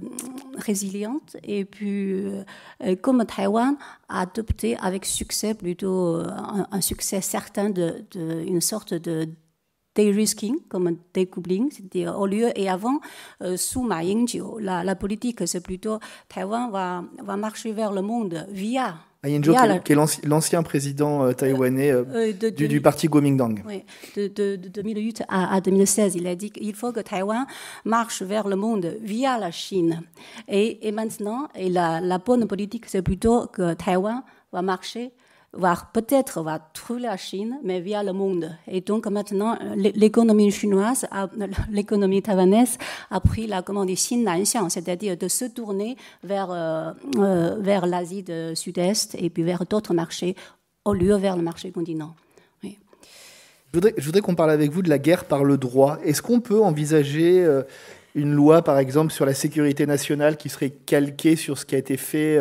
résiliente. Et puis, euh, comme Taïwan a adopté avec succès, plutôt un, succès certain, de, de, une sorte de de-risking, comme découpling, c'est-à-dire au lieu, et avant, euh, sous Ma Ying-jeou, la, la, politique, c'est plutôt Taïwan va, va marcher vers le monde via Ma Ying-jeou, qui, est l'ancien président euh, taïwanais euh, du, du, parti Kuomintang. Oui, de, de, 2008 à, à, 2016, il a dit qu'il faut que Taïwan marche vers le monde via la Chine. Et, et maintenant, et la, la bonne politique, c'est plutôt que Taïwan va marcher peut-être va trouver la Chine, mais via le monde. Et donc maintenant, l'économie chinoise, l'économie taïwanaise a pris la commande Xinanxiang, c'est-à-dire de se tourner vers, euh, euh, vers l'Asie du Sud-Est et puis vers d'autres marchés au lieu vers le marché continent. Je voudrais, je voudrais qu'on parle avec vous de la guerre par le droit. Est-ce qu'on peut envisager euh, une loi, par exemple, sur la sécurité nationale qui serait calquée sur ce qui a été fait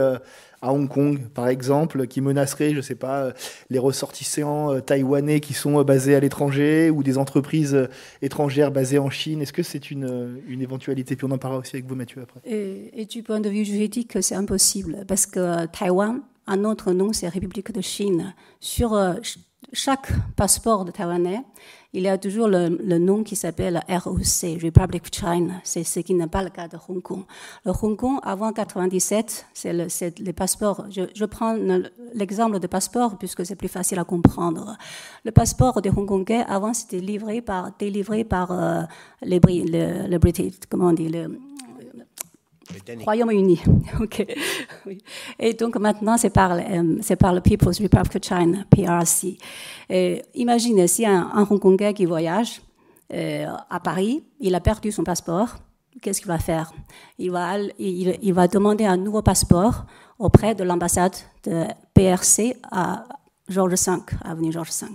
à Hong Kong, par exemple, qui menacerait, je ne sais pas, les ressortissants euh, taïwanais qui sont euh, basés à l'étranger ou des entreprises euh, étrangères basées en Chine. Est-ce que c'est une, éventualité? Puis on en parlera aussi avec vous, Mathieu, après. Et, du point de vue juridique, c'est impossible parce que Taïwan, un autre nom, c'est République de Chine. Sur chaque passeport de Taïwanais, il y a toujours le, nom qui s'appelle ROC, Republic of China. C'est ce qui n'est pas le cas de Hong Kong. Le Hong Kong, avant 97, c'est le, les passeports. Je, prends l'exemple de passeport puisque c'est plus facile à comprendre. Le passeport des Hongkongais, avant, c'était livré par, délivré par euh, les, le, le British, comment on dit, Royaume-Uni. ok. Oui. Et donc maintenant, c'est par, euh, c'est par le People's Republic of China, PRC. Et imaginez si un, un Hongkongais qui voyage euh, à Paris, il a perdu son passeport, qu'est-ce qu'il va faire? Il va, il, il, va demander un nouveau passeport auprès de l'ambassade de PRC à Georges V, avenue Georges V.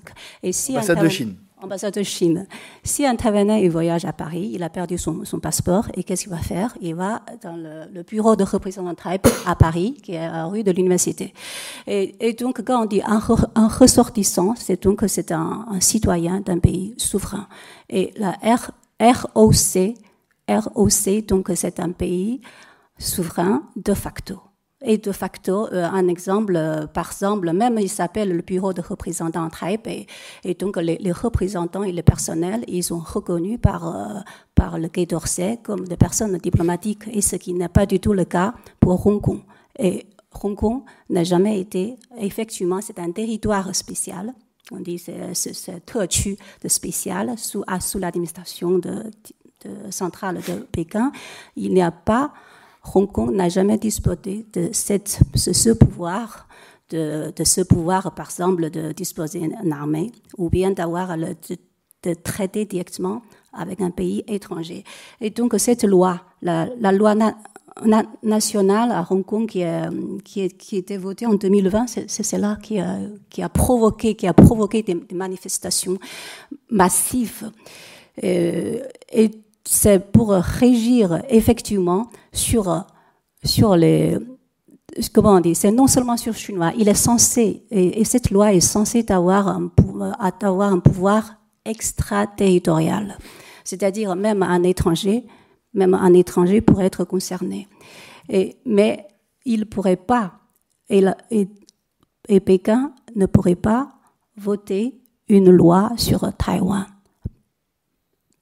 Et si ambassade de Chine ambassade de Chine. Si un Taïwanais voyage à Paris, il a perdu son, son passeport, et qu'est-ce qu'il va faire? Il va dans le, bureau de représentant Taipei à Paris, qui est à la rue de l'université. Et, donc, quand on dit un, ressortissant, c'est donc c'est un, citoyen d'un pays souverain. Et la ROC, ROC, donc c'est un pays souverain de facto. Et de facto, euh, un exemple, euh, par exemple, même il s'appelle le bureau de représentants Taipei. Et donc les, représentants et le personnel, ils sont reconnus par, euh, par le Quai d'Orsay comme des personnes diplomatiques, et ce qui n'est pas du tout le cas pour Hong Kong. Et Hong Kong n'a jamais été, effectivement, c'est un territoire spécial. On dit c'est c'est de spécial sous, sous l'administration de, centrale de Pékin. Il n'y a pas Hong Kong n'a jamais disposé de ce, pouvoir, de, de, ce pouvoir, par exemple, de disposer d'une armée, ou bien d'avoir le, de, traiter directement avec un pays étranger. Et donc, cette loi, la, loi nationale à Hong Kong qui, a, qui, qui a été votée en 2020, c'est celle-là qui a, qui a provoqué, qui a provoqué des, manifestations massives. Euh, et c'est pour régir effectivement sur, sur les, comment on dit, c'est non seulement sur chinois, il est censé, et, cette loi est censée avoir un, avoir un pouvoir extraterritorial. C'est-à-dire même un étranger, même un étranger pourrait être concerné. Et, mais il ne pourrait pas, et, et Pékin ne pourrait pas voter une loi sur Taïwan.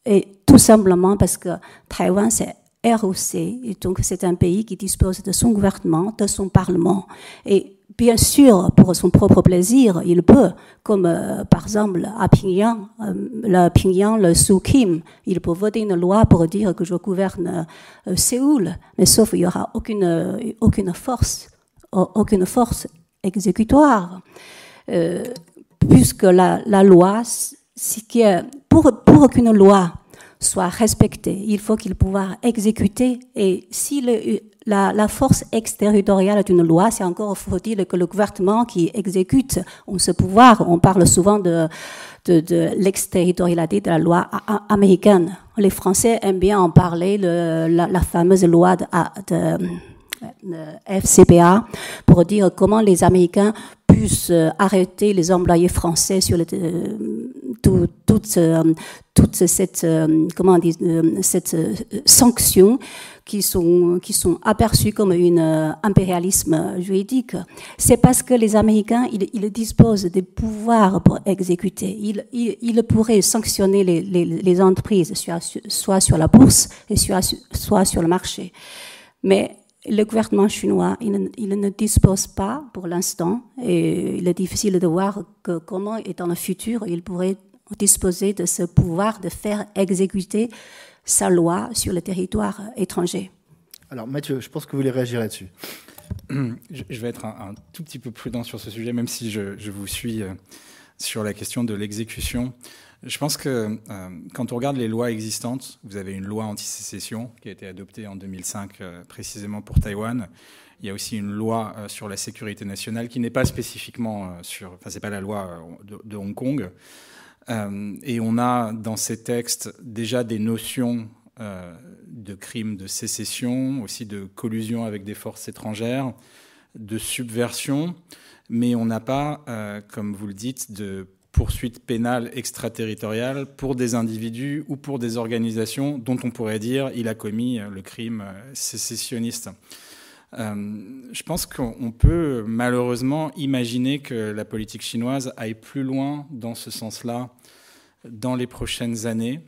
Et tout simplement parce que Taïwan, c'est ROC, et donc c'est un pays qui dispose de son gouvernement, de son parlement. Et bien sûr, pour son propre plaisir, il peut, comme euh, par exemple à Pyongyang, euh, le Pyongyang, le Suu Kim, il peut voter une loi pour dire que je gouverne euh, Séoul, mais sauf il y aura aucune aucune force, aucune force exécutoire, puisque la, la loi, qui est, pour pour qu'une loi soit respecté. Il faut qu'il pouvoir exécuter. Et si la, force exterritoriale d'une loi, c'est encore faut-il que le gouvernement qui exécute ce pouvoir. On parle souvent de, de, de l'exterritorialité de la loi américaine. Les Français aiment bien en parler, le, la, fameuse loi de, de FCPA pour dire comment les Américains puissent arrêter les employés français sur le, tout, toute, toute cette, comment dire, cette sanction qui sont, qui sont aperçues comme un impérialisme juridique. C'est parce que les Américains, ils, disposent des pouvoirs pour exécuter. Ils, ils, pourraient sanctionner les, les, entreprises, soit, sur la bourse et soit, soit sur le marché. Mais le gouvernement chinois, il, ne dispose pas pour l'instant, et il est difficile de voir comment, et dans le futur, il pourrait disposer de ce pouvoir de faire exécuter sa loi sur le territoire étranger. Alors Mathieu, je pense que vous voulez réagir là-dessus. Je vais être un, un, tout petit peu prudent sur ce sujet, même si je, je vous suis euh, sur la question de l'exécution. Je pense que euh, quand on regarde les lois existantes, vous avez une loi anti-sécession qui a été adoptée en 2005 euh, précisément pour Taïwan. Il y a aussi une loi euh, sur la sécurité nationale qui n'est pas spécifiquement euh, sur, enfin c'est pas la loi euh, de, de Hong Kong. Et on a dans ces textes déjà des notions de crimes de sécession, aussi de collusion avec des forces étrangères, de subversion, mais on n'a pas, comme vous le dites, de poursuite pénale extraterritoriale pour des individus ou pour des organisations dont on pourrait dire il a commis le crime sécessionniste. Euh, je pense qu'on peut malheureusement imaginer que la politique chinoise aille plus loin dans ce sens-là dans les prochaines années.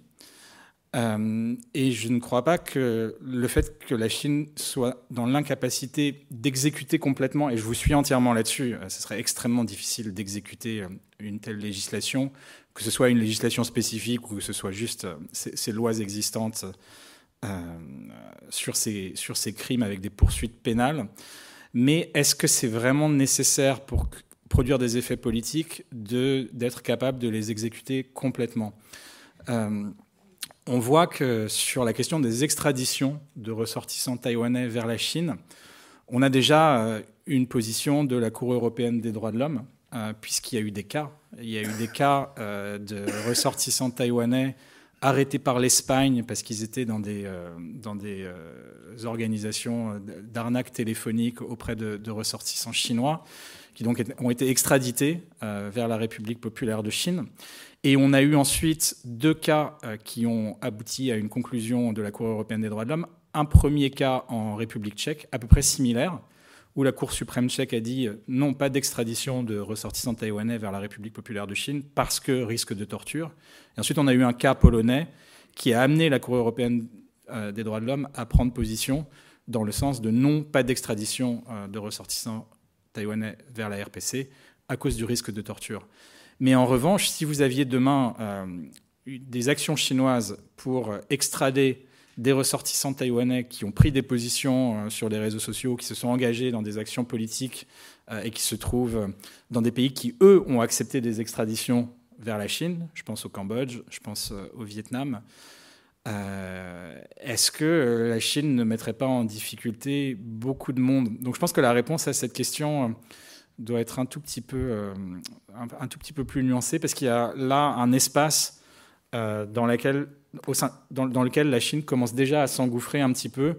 Euh, et je ne crois pas que le fait que la Chine soit dans l'incapacité d'exécuter complètement, et je vous suis entièrement là-dessus, euh, ce serait extrêmement difficile d'exécuter euh, une telle législation, que ce soit une législation spécifique ou que ce soit juste ces, lois existantes sur, ces, sur ces crimes avec des poursuites pénales. Mais est-ce que c'est vraiment nécessaire pour produire des effets politiques d'être capable de les exécuter complètement euh, On voit que sur la question des extraditions de ressortissants taïwanais vers la Chine, on a déjà euh, une position de la Cour européenne des droits de l'homme, euh, puisqu'il y a eu des cas. Il y a eu des cas de ressortissants taïwanais arrêtés par l'Espagne parce qu'ils étaient dans des, dans des organisations d'arnaque téléphonique auprès de, ressortissants chinois, qui donc ont été extradités euh, vers la République populaire de Chine. Et on a eu ensuite deux cas euh, qui ont abouti à une conclusion de la Cour européenne des droits de l'homme. Un premier cas en République tchèque, à peu près similaire, où la Cour suprême tchèque a dit non, pas d'extradition de ressortissants taïwanais vers la République populaire de Chine parce que risque de torture. Et ensuite, on a eu un cas polonais qui a amené la Cour européenne euh, des droits de l'homme à prendre position dans le sens de non, pas d'extradition euh, de ressortissants taïwanais vers la RPC à cause du risque de torture. Mais en revanche, si vous aviez demain euh, des actions chinoises pour extrader des ressortissants taïwanais qui ont pris des positions sur les réseaux sociaux, qui se sont engagés dans des actions politiques et qui se trouvent dans des pays qui, eux, ont accepté des extraditions vers la Chine, je pense au Cambodge, je pense au Vietnam. Euh, Est-ce que la Chine ne mettrait pas en difficulté beaucoup de monde? Donc je pense que la réponse à cette question doit être un tout petit peu, euh, un, tout petit peu plus nuancée parce qu'il y a là un espace euh, dans, au sein, dans, lequel la Chine commence déjà à s'engouffrer un petit peu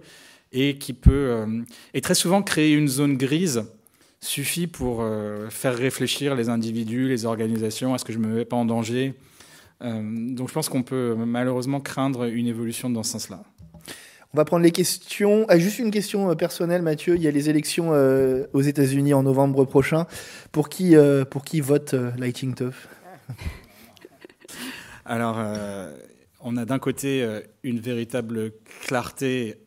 et qui peut, euh, et très souvent créer une zone grise suffit pour euh, faire réfléchir les individus, les organisations, est-ce que je ne me mets pas en danger euh, Donc je pense qu'on peut malheureusement craindre une évolution dans ce sens-là. On va prendre les questions. Ah, juste une question personnelle, Mathieu. Il y a les élections euh, aux États-Unis en novembre prochain. Pour qui, euh, pour qui vote euh, Lighting Tough? Alors, on a d'un côté une véritable clarté,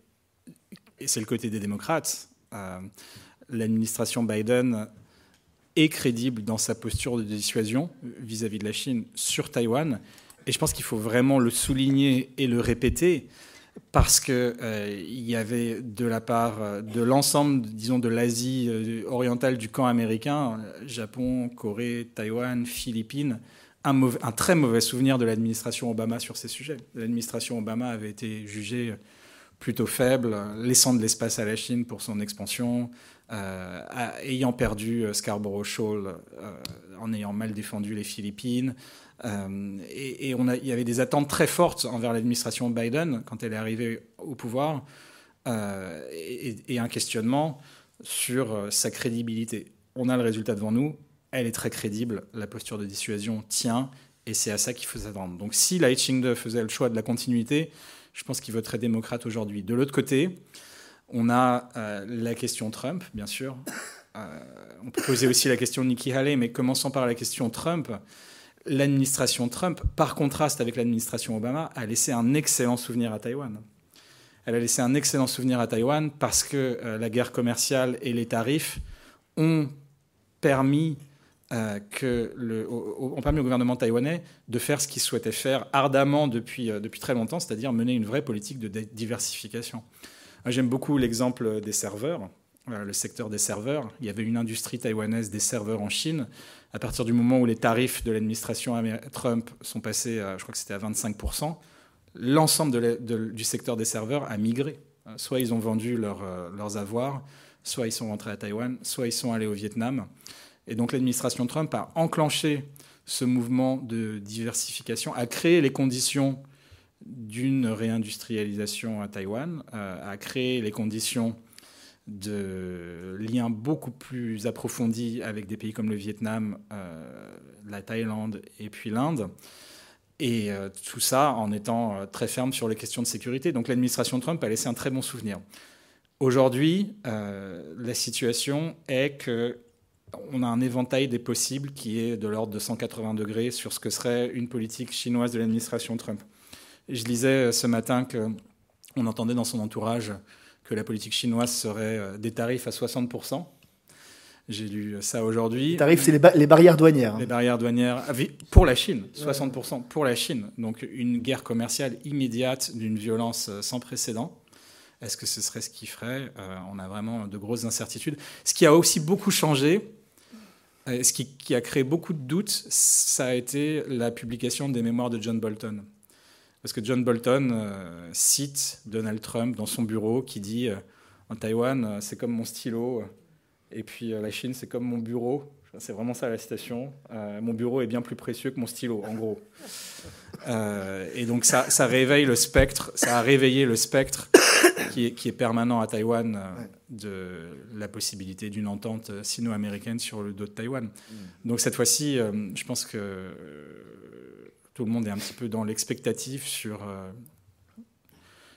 et c'est le côté des démocrates l'administration Biden est crédible dans sa posture de dissuasion vis-à-vis -vis de la Chine sur Taïwan. Et je pense qu'il faut vraiment le souligner et le répéter parce qu'il euh, y avait de la part de l'ensemble, disons, de l'Asie euh, orientale du camp américain, Japon, Corée, Taïwan, Philippines, un, très mauvais souvenir de l'administration Obama sur ces sujets. L'administration Obama avait été jugée plutôt faible, laissant de l'espace à la Chine pour son expansion, euh, ayant perdu euh, Scarborough Shoal, euh, en ayant mal défendu les Philippines. et, il y avait des attentes très fortes envers l'administration Biden quand elle est arrivée au pouvoir, et, un questionnement sur sa crédibilité. On a le résultat devant nous, elle est très crédible, la posture de dissuasion tient, et c'est à ça qu'il faut s'attendre. Donc si la Ching-de faisait le choix de la continuité, je pense qu'il voterait démocrate aujourd'hui. De l'autre côté, on a euh, la question Trump, bien sûr. Euh, on peut poser aussi la question de Nikki Haley, mais commençons par la question Trump. L'administration Trump, par contraste avec l'administration Obama, a laissé un excellent souvenir à Taïwan. Elle a laissé un excellent souvenir à Taïwan parce que euh, la guerre commerciale et les tarifs ont permis au gouvernement taïwanais de faire ce qu'il souhaitait faire ardemment depuis, depuis très longtemps, c'est-à-dire mener une vraie politique de diversification. J'aime beaucoup l'exemple des serveurs, le secteur des serveurs. Il y avait une industrie taïwanaise des serveurs en Chine. À partir du moment où les tarifs de l'administration Trump sont passés, je crois que c'était à 25%, l'ensemble du secteur des serveurs a migré. Soit ils ont vendu euh, leurs avoirs, soit ils sont rentrés à Taïwan, soit ils sont allés au Vietnam. Et donc l'administration Trump a enclenché ce mouvement de diversification, a créé les conditions d'une réindustrialisation à Taïwan, euh, a créé les conditions de liens beaucoup plus approfondis avec des pays comme le Vietnam, euh, la Thaïlande et puis l'Inde. Et euh, tout ça en étant très ferme sur les questions de sécurité. Donc l'administration Trump a laissé un très bon souvenir. Aujourd'hui, la situation est que on a un éventail des possibles qui est de l'ordre de 180 degrés sur ce que serait une politique chinoise de l'administration Trump. Je lisais ce matin qu'on entendait dans son entourage que la politique chinoise serait euh, des tarifs à 60%. J'ai lu ça aujourd'hui. Les tarifs, c'est les, barrières douanières. Hein. Les barrières douanières ah, pour la Chine, 60% pour la Chine. Donc une guerre commerciale immédiate d'une violence euh, sans précédent. Est-ce que ce serait ce qui ferait euh, On a vraiment de grosses incertitudes. Ce qui a aussi beaucoup changé, euh, ce qui, a créé beaucoup de doutes, ça a été la publication des mémoires de John Bolton. Parce que John Bolton euh, cite Donald Trump dans son bureau qui dit euh, En Taïwan, c'est comme mon stylo, et puis la Chine, c'est comme mon bureau. C'est vraiment ça la citation. mon bureau est bien plus précieux que mon stylo, en gros. et donc ça, ça réveille le spectre, ça a réveillé le spectre qui est, permanent à Taïwan euh, de la possibilité d'une entente sino-américaine sur le dos de Taïwan. Mm. Donc cette fois-ci, euh, je pense que euh, tout le monde est un petit peu dans l'expectative sur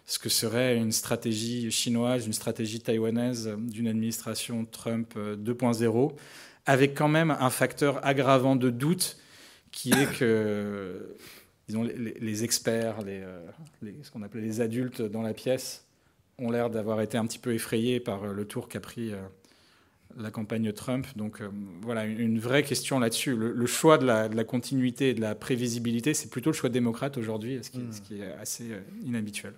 ce que serait une stratégie chinoise, une stratégie taïwanaise d'une administration Trump 2.0, avec quand même un facteur aggravant de doute qui est que disons, les, experts, les, ce qu'on appelait les adultes dans la pièce, ont l'air d'avoir été un petit peu effrayés par euh, le tour qu'a pris euh, la campagne Trump. Donc euh, voilà, une, vraie question là-dessus. Le, choix de la, continuité et de la prévisibilité, c'est plutôt le choix démocrate aujourd'hui, ce, hmm. ce, qui est assez inhabituel.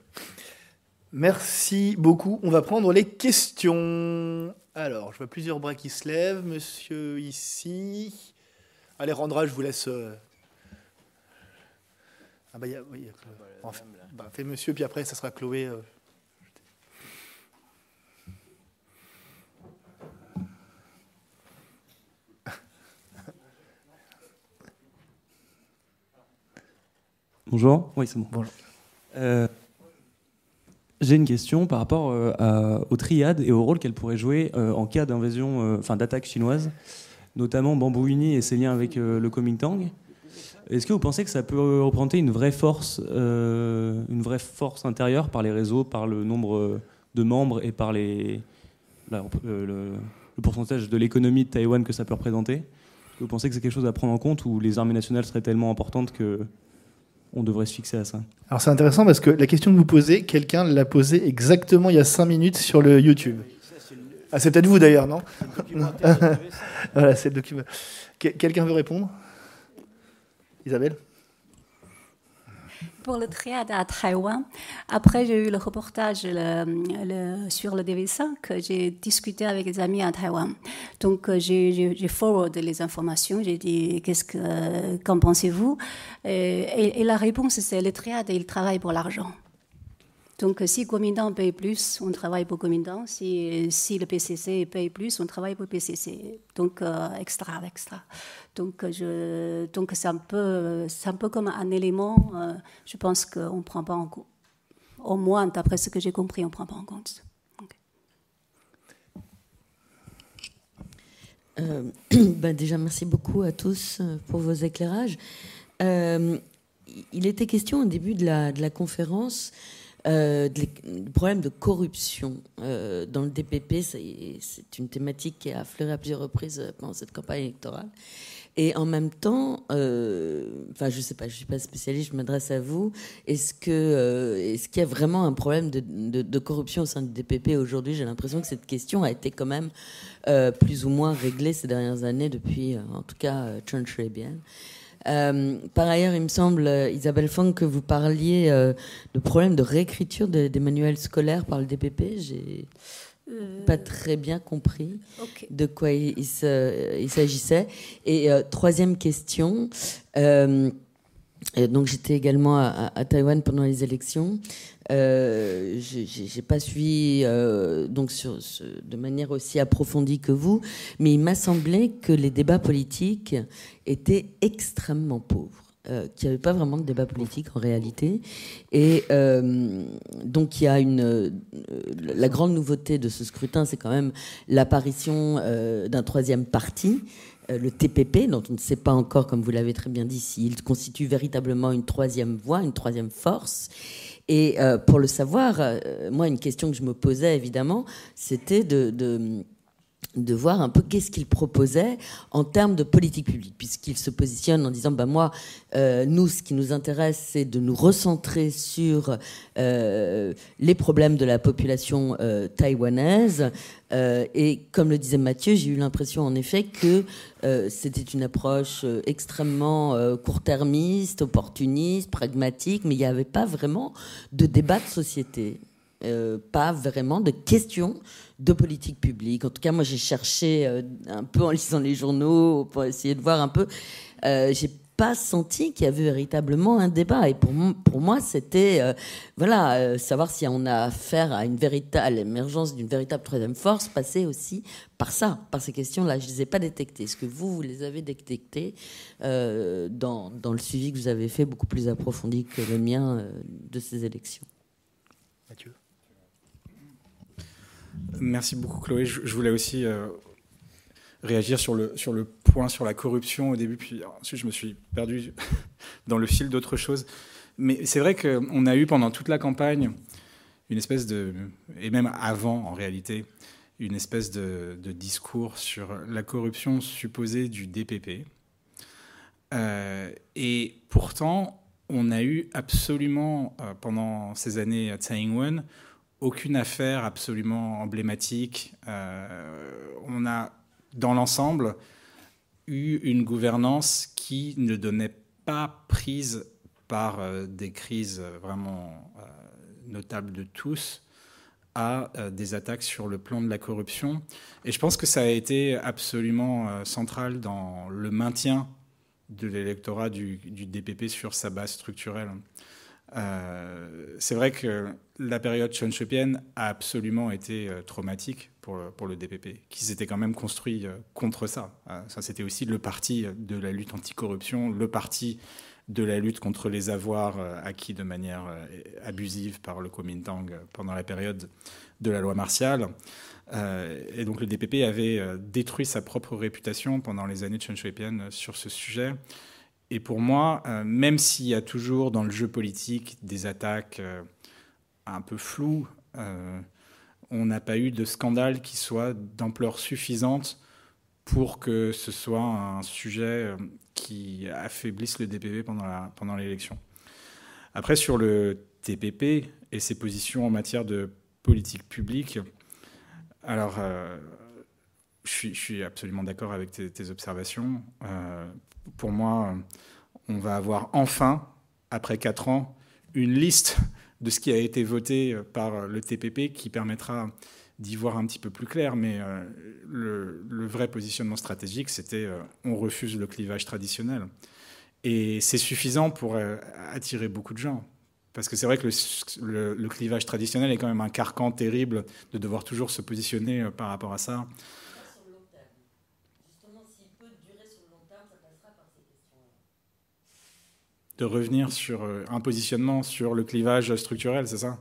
Merci beaucoup. On va prendre les questions. Alors, je vois plusieurs bras qui se lèvent. Monsieur ici. Allez, Randra, je vous laisse. Ah bah, y a, oui, bah, fait monsieur, puis après, ça sera Chloé. Bonjour. Oui, c'est bon. Bonjour. Euh, j'ai une question par rapport euh, aux triades et au rôle qu'elles pourraient jouer euh, en cas d'invasion, enfin d'attaque chinoise, notamment Bamboo Uni et ses liens avec le Kuomintang. Est-ce que vous pensez que ça peut représenter une vraie force, une vraie force intérieure par les réseaux, par le nombre de membres et par les, le, le, pourcentage de l'économie de Taïwan que ça peut représenter? Est-ce que vous pensez que c'est quelque chose à prendre en compte ou les armées nationales seraient tellement importantes que on devrait se fixer à ça. Alors c'est intéressant parce que la question que vous posez, quelqu'un l'a posée exactement il y a 5 minutes sur le YouTube. Ah, c'est peut-être vous d'ailleurs, non Voilà, c'est le document. Quelqu'un veut répondre? Isabelle? Pour le triade à Taïwan. Après, j'ai eu le reportage sur le DV5. J'ai discuté avec des amis à Taïwan. Donc, euh, j'ai forwardé les informations. J'ai dit, qu'est-ce que, qu'en pensez-vous? Et, et, la réponse, c'est le triade, il travaille pour l'argent. Donc, si Kuomintang paye plus, on travaille pour Kuomintang. Si, si le PCC paye plus, on travaille pour PCC. Donc, euh, extra, extra. Donc, je, donc c'est un peu, un peu comme un élément. Euh, je pense qu'on ne prend pas en compte. Au moins, d'après ce que j'ai compris, on ne prend pas en compte. Euh, ben déjà, merci beaucoup à tous pour vos éclairages. il était question au début de la, de la conférence euh, du problème de corruption euh, dans le DPP. C'est une thématique qui a affleuré à plusieurs reprises euh, pendant cette campagne électorale. Et en même temps, enfin, je sais pas, je suis pas spécialiste, je m'adresse à vous. Est-ce que, est-ce qu'il y a vraiment un problème de, corruption au sein du DPP aujourd'hui? J'ai l'impression que cette question a été quand même plus ou moins réglée ces dernières années depuis, en tout cas, Chen bien. Euh, par ailleurs, il me semble, euh, Isabelle Fong, que vous parliez euh, de problèmes de réécriture des manuels scolaires par le DPP. J'ai pas très bien compris de quoi il, s'agissait. Et troisième question. Donc j'étais également à, Taïwan pendant les élections. Euh, j'ai pas suivi donc sur, de manière aussi approfondie que vous, mais il m'a semblé que les débats politiques était extrêmement pauvre. Euh, qu'il n'y avait pas vraiment de débat politique en réalité. Et euh, donc il y a une... Euh, la grande nouveauté de ce scrutin, c'est quand même l'apparition d'un troisième parti, le TPP, dont on ne sait pas encore, comme vous l'avez très bien dit, s'il constitue véritablement une troisième voie, une troisième force. Et pour le savoir, moi, une question que je me posais évidemment, c'était de de voir un peu qu'est-ce qu'il proposait en termes de politique publique, puisqu'il se positionne en disant, bah moi, euh, nous, ce qui nous intéresse, c'est de nous recentrer sur euh, les problèmes de la population euh, taïwanaise. et comme le disait Mathieu, j'ai eu l'impression en effet que c'était une approche extrêmement court-termiste, opportuniste, pragmatique, mais il n'y avait pas vraiment de débat de société. Pas vraiment de questions de politique publique. En tout cas, moi, j'ai cherché euh, un peu en lisant les journaux pour essayer de voir un peu. Euh, j'ai pas senti qu'il y avait véritablement un débat. Et pour, pour moi, c'était euh, voilà, euh, savoir si on a affaire à une véritable l'émergence d'une véritable troisième force, passer aussi par ça, par ces questions-là. Je ne les ai pas détectées. Est-ce que vous, vous les avez détectées dans, dans, le suivi que vous avez fait, beaucoup plus approfondi que le mien de ces élections? Mathieu Merci beaucoup, Chloé. Je, voulais aussi euh, réagir sur le, sur le point sur la corruption au début, puis ensuite je me suis perdu dans le fil d'autres choses. Mais c'est vrai qu'on a eu pendant toute la campagne une espèce de, et même avant en réalité, une espèce de, discours sur la corruption supposée du DPP. Euh, et pourtant, on a eu absolument, euh, pendant ces années à Tsai Ing-wen, aucune affaire absolument emblématique. Euh, on a, dans l'ensemble, eu une gouvernance qui ne donnait pas prise par euh, des crises vraiment euh, notables de tous à des attaques sur le plan de la corruption. Et je pense que ça a été absolument central dans le maintien de l'électorat du, du, DPP sur sa base structurelle. Euh, c'est vrai que la période chonchopienne a absolument été euh, traumatique pour, pour le DPP, qui s'était quand même construit euh, contre ça. ça C'était aussi le parti de la lutte anticorruption, le parti de la lutte contre les avoirs acquis de manière abusive par le Kuomintang pendant la période de la loi martiale. et donc le DPP avait détruit sa propre réputation pendant les années chonchopiennes sur ce sujet. Et pour moi, euh, même s'il y a toujours dans le jeu politique des attaques euh, un peu floues, euh, on n'a pas eu de scandale qui soit d'ampleur suffisante pour que ce soit un sujet qui affaiblisse le DPP pendant l'élection. Après, sur le TPP et ses positions en matière de politique publique, alors, je suis, absolument d'accord avec tes, observations pour moi, on va avoir enfin, après quatre ans, une liste de ce qui a été voté par le TPP qui permettra d'y voir un petit peu plus clair, mais euh, le, vrai positionnement stratégique, c'était euh, on refuse le clivage traditionnel. Et c'est suffisant pour euh, attirer beaucoup de gens. Parce que c'est vrai que le, clivage traditionnel est quand même un carcan terrible de devoir toujours se positionner par rapport à ça. De revenir sur un positionnement sur le clivage structurel, c'est ça?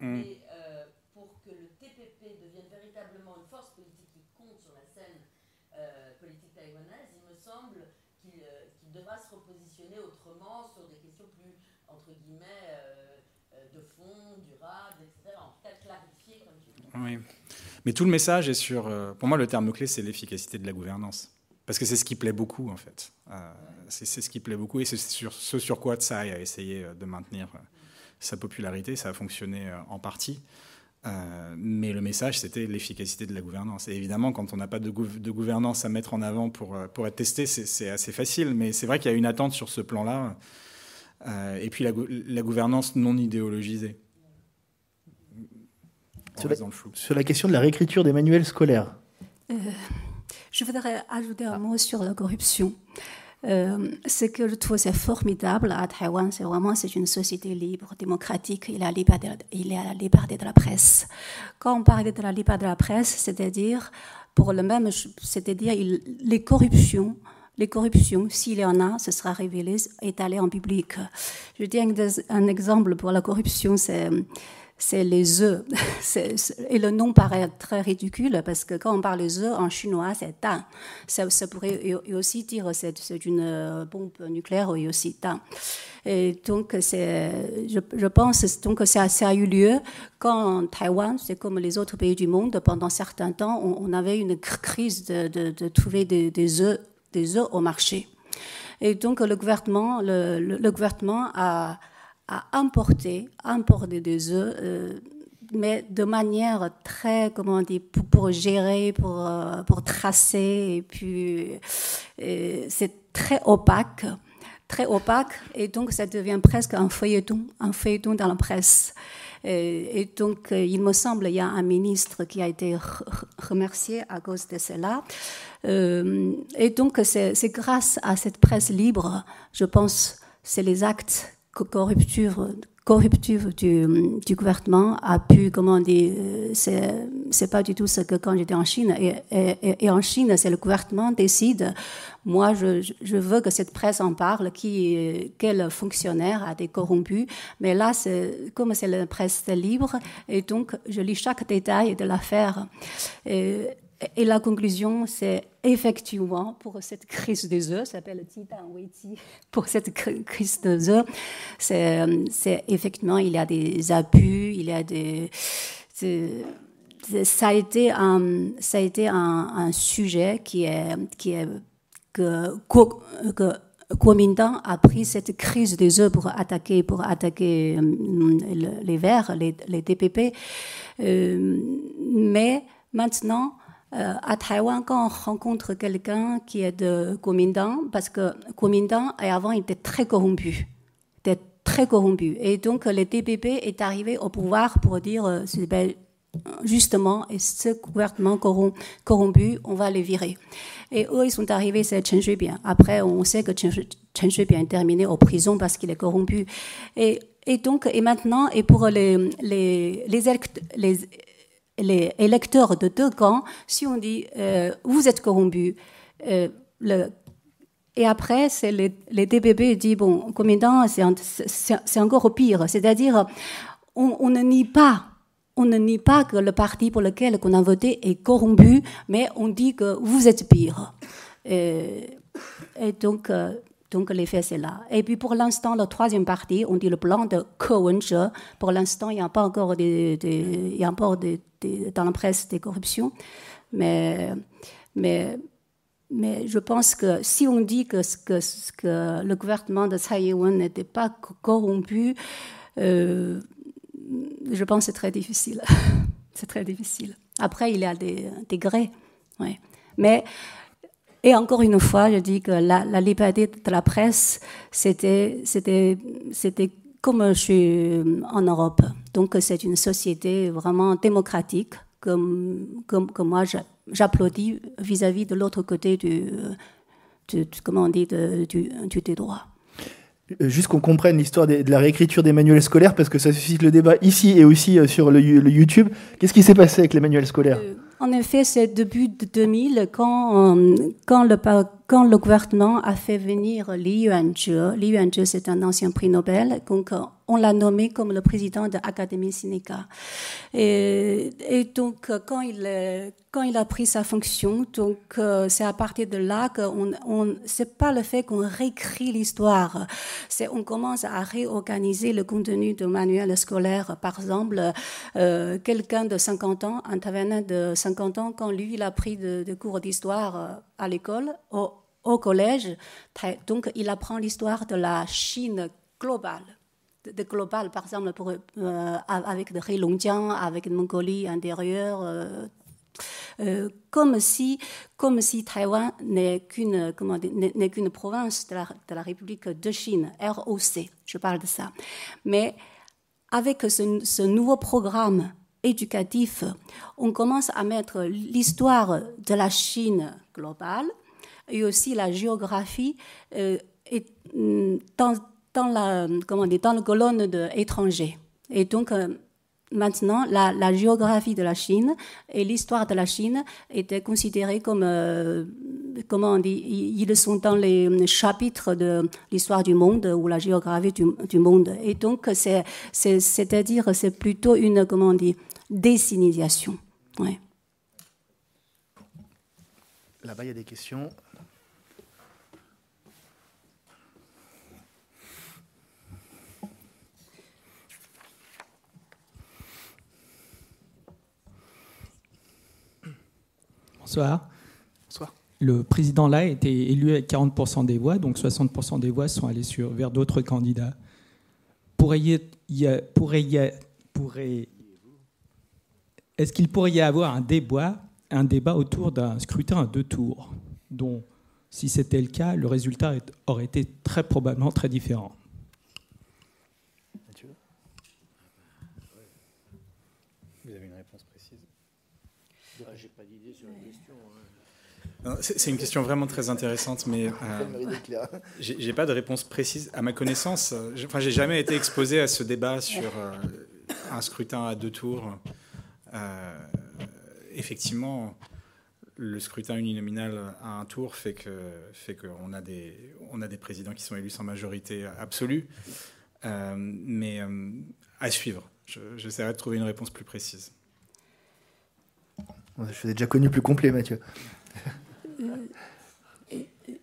Mm. Et euh, pour que le TPP devienne véritablement une force politique qui compte sur la scène euh, politique taïwanaise, il me semble qu'il euh, devra se repositionner autrement sur des questions plus, entre guillemets, de fond, durables, etc. En tout cas, clarifier, comme tu dis. Oui. Mais tout le message est sur. pour moi, le terme clé, c'est l'efficacité de la gouvernance. Parce que c'est ce qui plaît beaucoup, en fait. c'est ce qui plaît beaucoup et c'est sur ce sur quoi Tsai a essayé de maintenir sa popularité, ça a fonctionné euh, en partie. Euh, mais le message, c'était l'efficacité de la gouvernance. Et évidemment, quand on n'a pas de, gouvernance à mettre en avant pour, euh, pour être testé, c'est assez facile. Mais c'est vrai qu'il y a une attente sur ce plan-là. et puis la, gouvernance non idéologisée. Sur la, sur la, question de la réécriture des manuels scolaires. je voudrais ajouter un mot sur la corruption. Euh, ce que je trouve c'est formidable à Taïwan, c'est vraiment c'est une société libre, démocratique. Il y a la liberté, il y a la liberté de la presse. Quand on parle de la liberté de la presse, c'est-à-dire pour le même, c'est-à-dire les corruptions. Les corruptions, s'il y en a, ce sera révélé, étalé en public. Je dis un, un exemple pour la corruption, c'est c'est les œufs. Et le nom paraît très ridicule parce que quand on parle des œufs en chinois, c'est tan. Ça, pourrait aussi dire c'est c'est une euh, bombe nucléaire et aussi tan. Et donc je, pense donc ça, ça a eu lieu quand Taïwan, c'est comme les autres pays du monde, pendant certains temps, on, avait une crise de, trouver des, œufs, des œufs au marché. Et donc le gouvernement, le gouvernement a à importer, importer des œufs, euh, mais de manière très, comment on dit, pour, gérer, pour, euh, pour tracer, et puis euh, c'est très opaque, très opaque, et donc ça devient presque un feuilleton, un feuilleton dans la presse. Et, donc, il me semble, il y a un ministre qui a été remercié à cause de cela. et donc, c'est grâce à cette presse libre, je pense, c'est les actes corrupture, corruptive du, du, gouvernement a pu, comment euh, c'est, c'est pas du tout ce que quand j'étais en Chine. Et, et, en Chine, c'est le gouvernement décide. Moi, je, je, veux que cette presse en parle, qui, quel fonctionnaire a été corrompu. Mais là, comme c'est la presse libre, et donc je lis chaque détail de l'affaire. Et, la conclusion, c'est effectivement, pour cette crise des œufs, s'appelle pour cette crise des œufs, c'est effectivement, il y a des abus, il y a des. Ça a été un, ça a été un, sujet qui est, qui est que, que a pris cette crise des œufs pour attaquer, pour attaquer euh, les Verts, les, les DPP. Euh, mais maintenant, euh, à Taïwan, quand on rencontre quelqu'un qui est de Kuomintang, parce que Kuomintang avant était très corrompu, était très corrompu, et donc le DPP est arrivé au pouvoir pour dire euh, ben, justement, et ce gouvernement corrompu, on va les virer. Et eux, ils sont arrivés, c'est Chen Shui-bian. Après, on sait que Chen Shui-bian est terminé en prison parce qu'il est corrompu. Et, et donc, et maintenant, et pour les, les, les, les les électeurs de deux camps, si on dit euh, vous êtes corrompu, euh, le, et après c'est les, les DBB dit bon, commandant, c'est encore pire, c'est-à-dire on, ne nie pas. On ne nie pas que le parti pour lequel on a voté est corrompu, mais on dit que vous êtes pire. Et, et donc, euh, donc l'effet, c'est là. Et puis pour l'instant, la troisième partie, on dit le plan de Cohen. Pour l'instant, il n'y a pas encore des, il y a encore des, dans la presse des corruptions. Mais, mais, mais je pense que si on dit que, le gouvernement de Tsai Ing-wen n'était pas corrompu, euh, je pense que c'est très difficile. c'est très difficile. Après, il y a des. Ouais. Mais, et encore une fois, je dis que la, la liberté de la presse, c'était comme je suis en Europe. Donc, c'est une société vraiment démocratique, comme, comme, comme moi, j'applaudis vis-à-vis de l'autre côté du, comment on dit, du, du, du droit. Euh, juste qu'on comprenne l'histoire de la réécriture des manuels scolaires, parce que ça suscite le débat ici et aussi euh, sur le, YouTube. Qu'est-ce qui s'est passé avec les manuels scolaires euh, En effet, c'est début de 2000 quand, quand, le, quand le gouvernement a fait venir Li Yuanzhe. Li Yuanzhe, c'est un ancien prix Nobel. Donc, on l'a nommé comme le président de l'Académie Sinica. Et, donc, quand il, quand il a pris sa fonction, donc euh, c'est à partir de là qu'on, on, c'est pas le fait qu'on réécrit l'histoire, c'est on commence à réorganiser le contenu de manuels scolaires. Par exemple, euh, quelqu'un de 50 ans, un intervenant de 50 ans, quand lui il a pris de, cours d'histoire euh, à l'école, au collège, donc il apprend l'histoire de la Chine globale de global, par exemple, pour, euh, avec le Heilongjiang, avec la Mongolie intérieure, euh, euh, comme si, comme si Taïwan n'est qu'une, n'est qu'une province de la, de la, République de Chine, ROC. Je parle de ça. Mais avec ce, nouveau programme éducatif, on commence à mettre l'histoire de la Chine globale et aussi la géographie euh, mm, dans dans la, comment dire, dans la colonne d'étrangers. Et donc, euh, maintenant, la, géographie de la Chine et l'histoire de la Chine étaient considérées comme, euh, comment on dit, ils sont dans les chapitres de l'histoire du monde ou la géographie du, monde. Et donc, c'est, c'est-à-dire, c'est plutôt une, comment on dit. Ouais. Là-bas, il y a des questions. Bonsoir. Le président là a été élu avec 40% des voix, donc 60% des voix sont allées sur, vers d'autres candidats. Pourrait pourrait pourrait, est-ce qu'il pourrait y avoir un débat, un débat autour d'un scrutin à deux tours, dont, si c'était le cas, le résultat aurait été très probablement très différent? C'est une question vraiment très intéressante, mais euh, j'ai pas de réponse précise. À ma connaissance, enfin, j'ai jamais été exposé à ce débat sur euh, un scrutin à deux tours. Euh, effectivement, le scrutin uninominal à un tour fait que fait qu'on a des on a des présidents qui sont élus sans majorité absolue, mais à suivre. J'essaierai de trouver une réponse plus précise. Je vous ai déjà connu plus complet, Mathieu.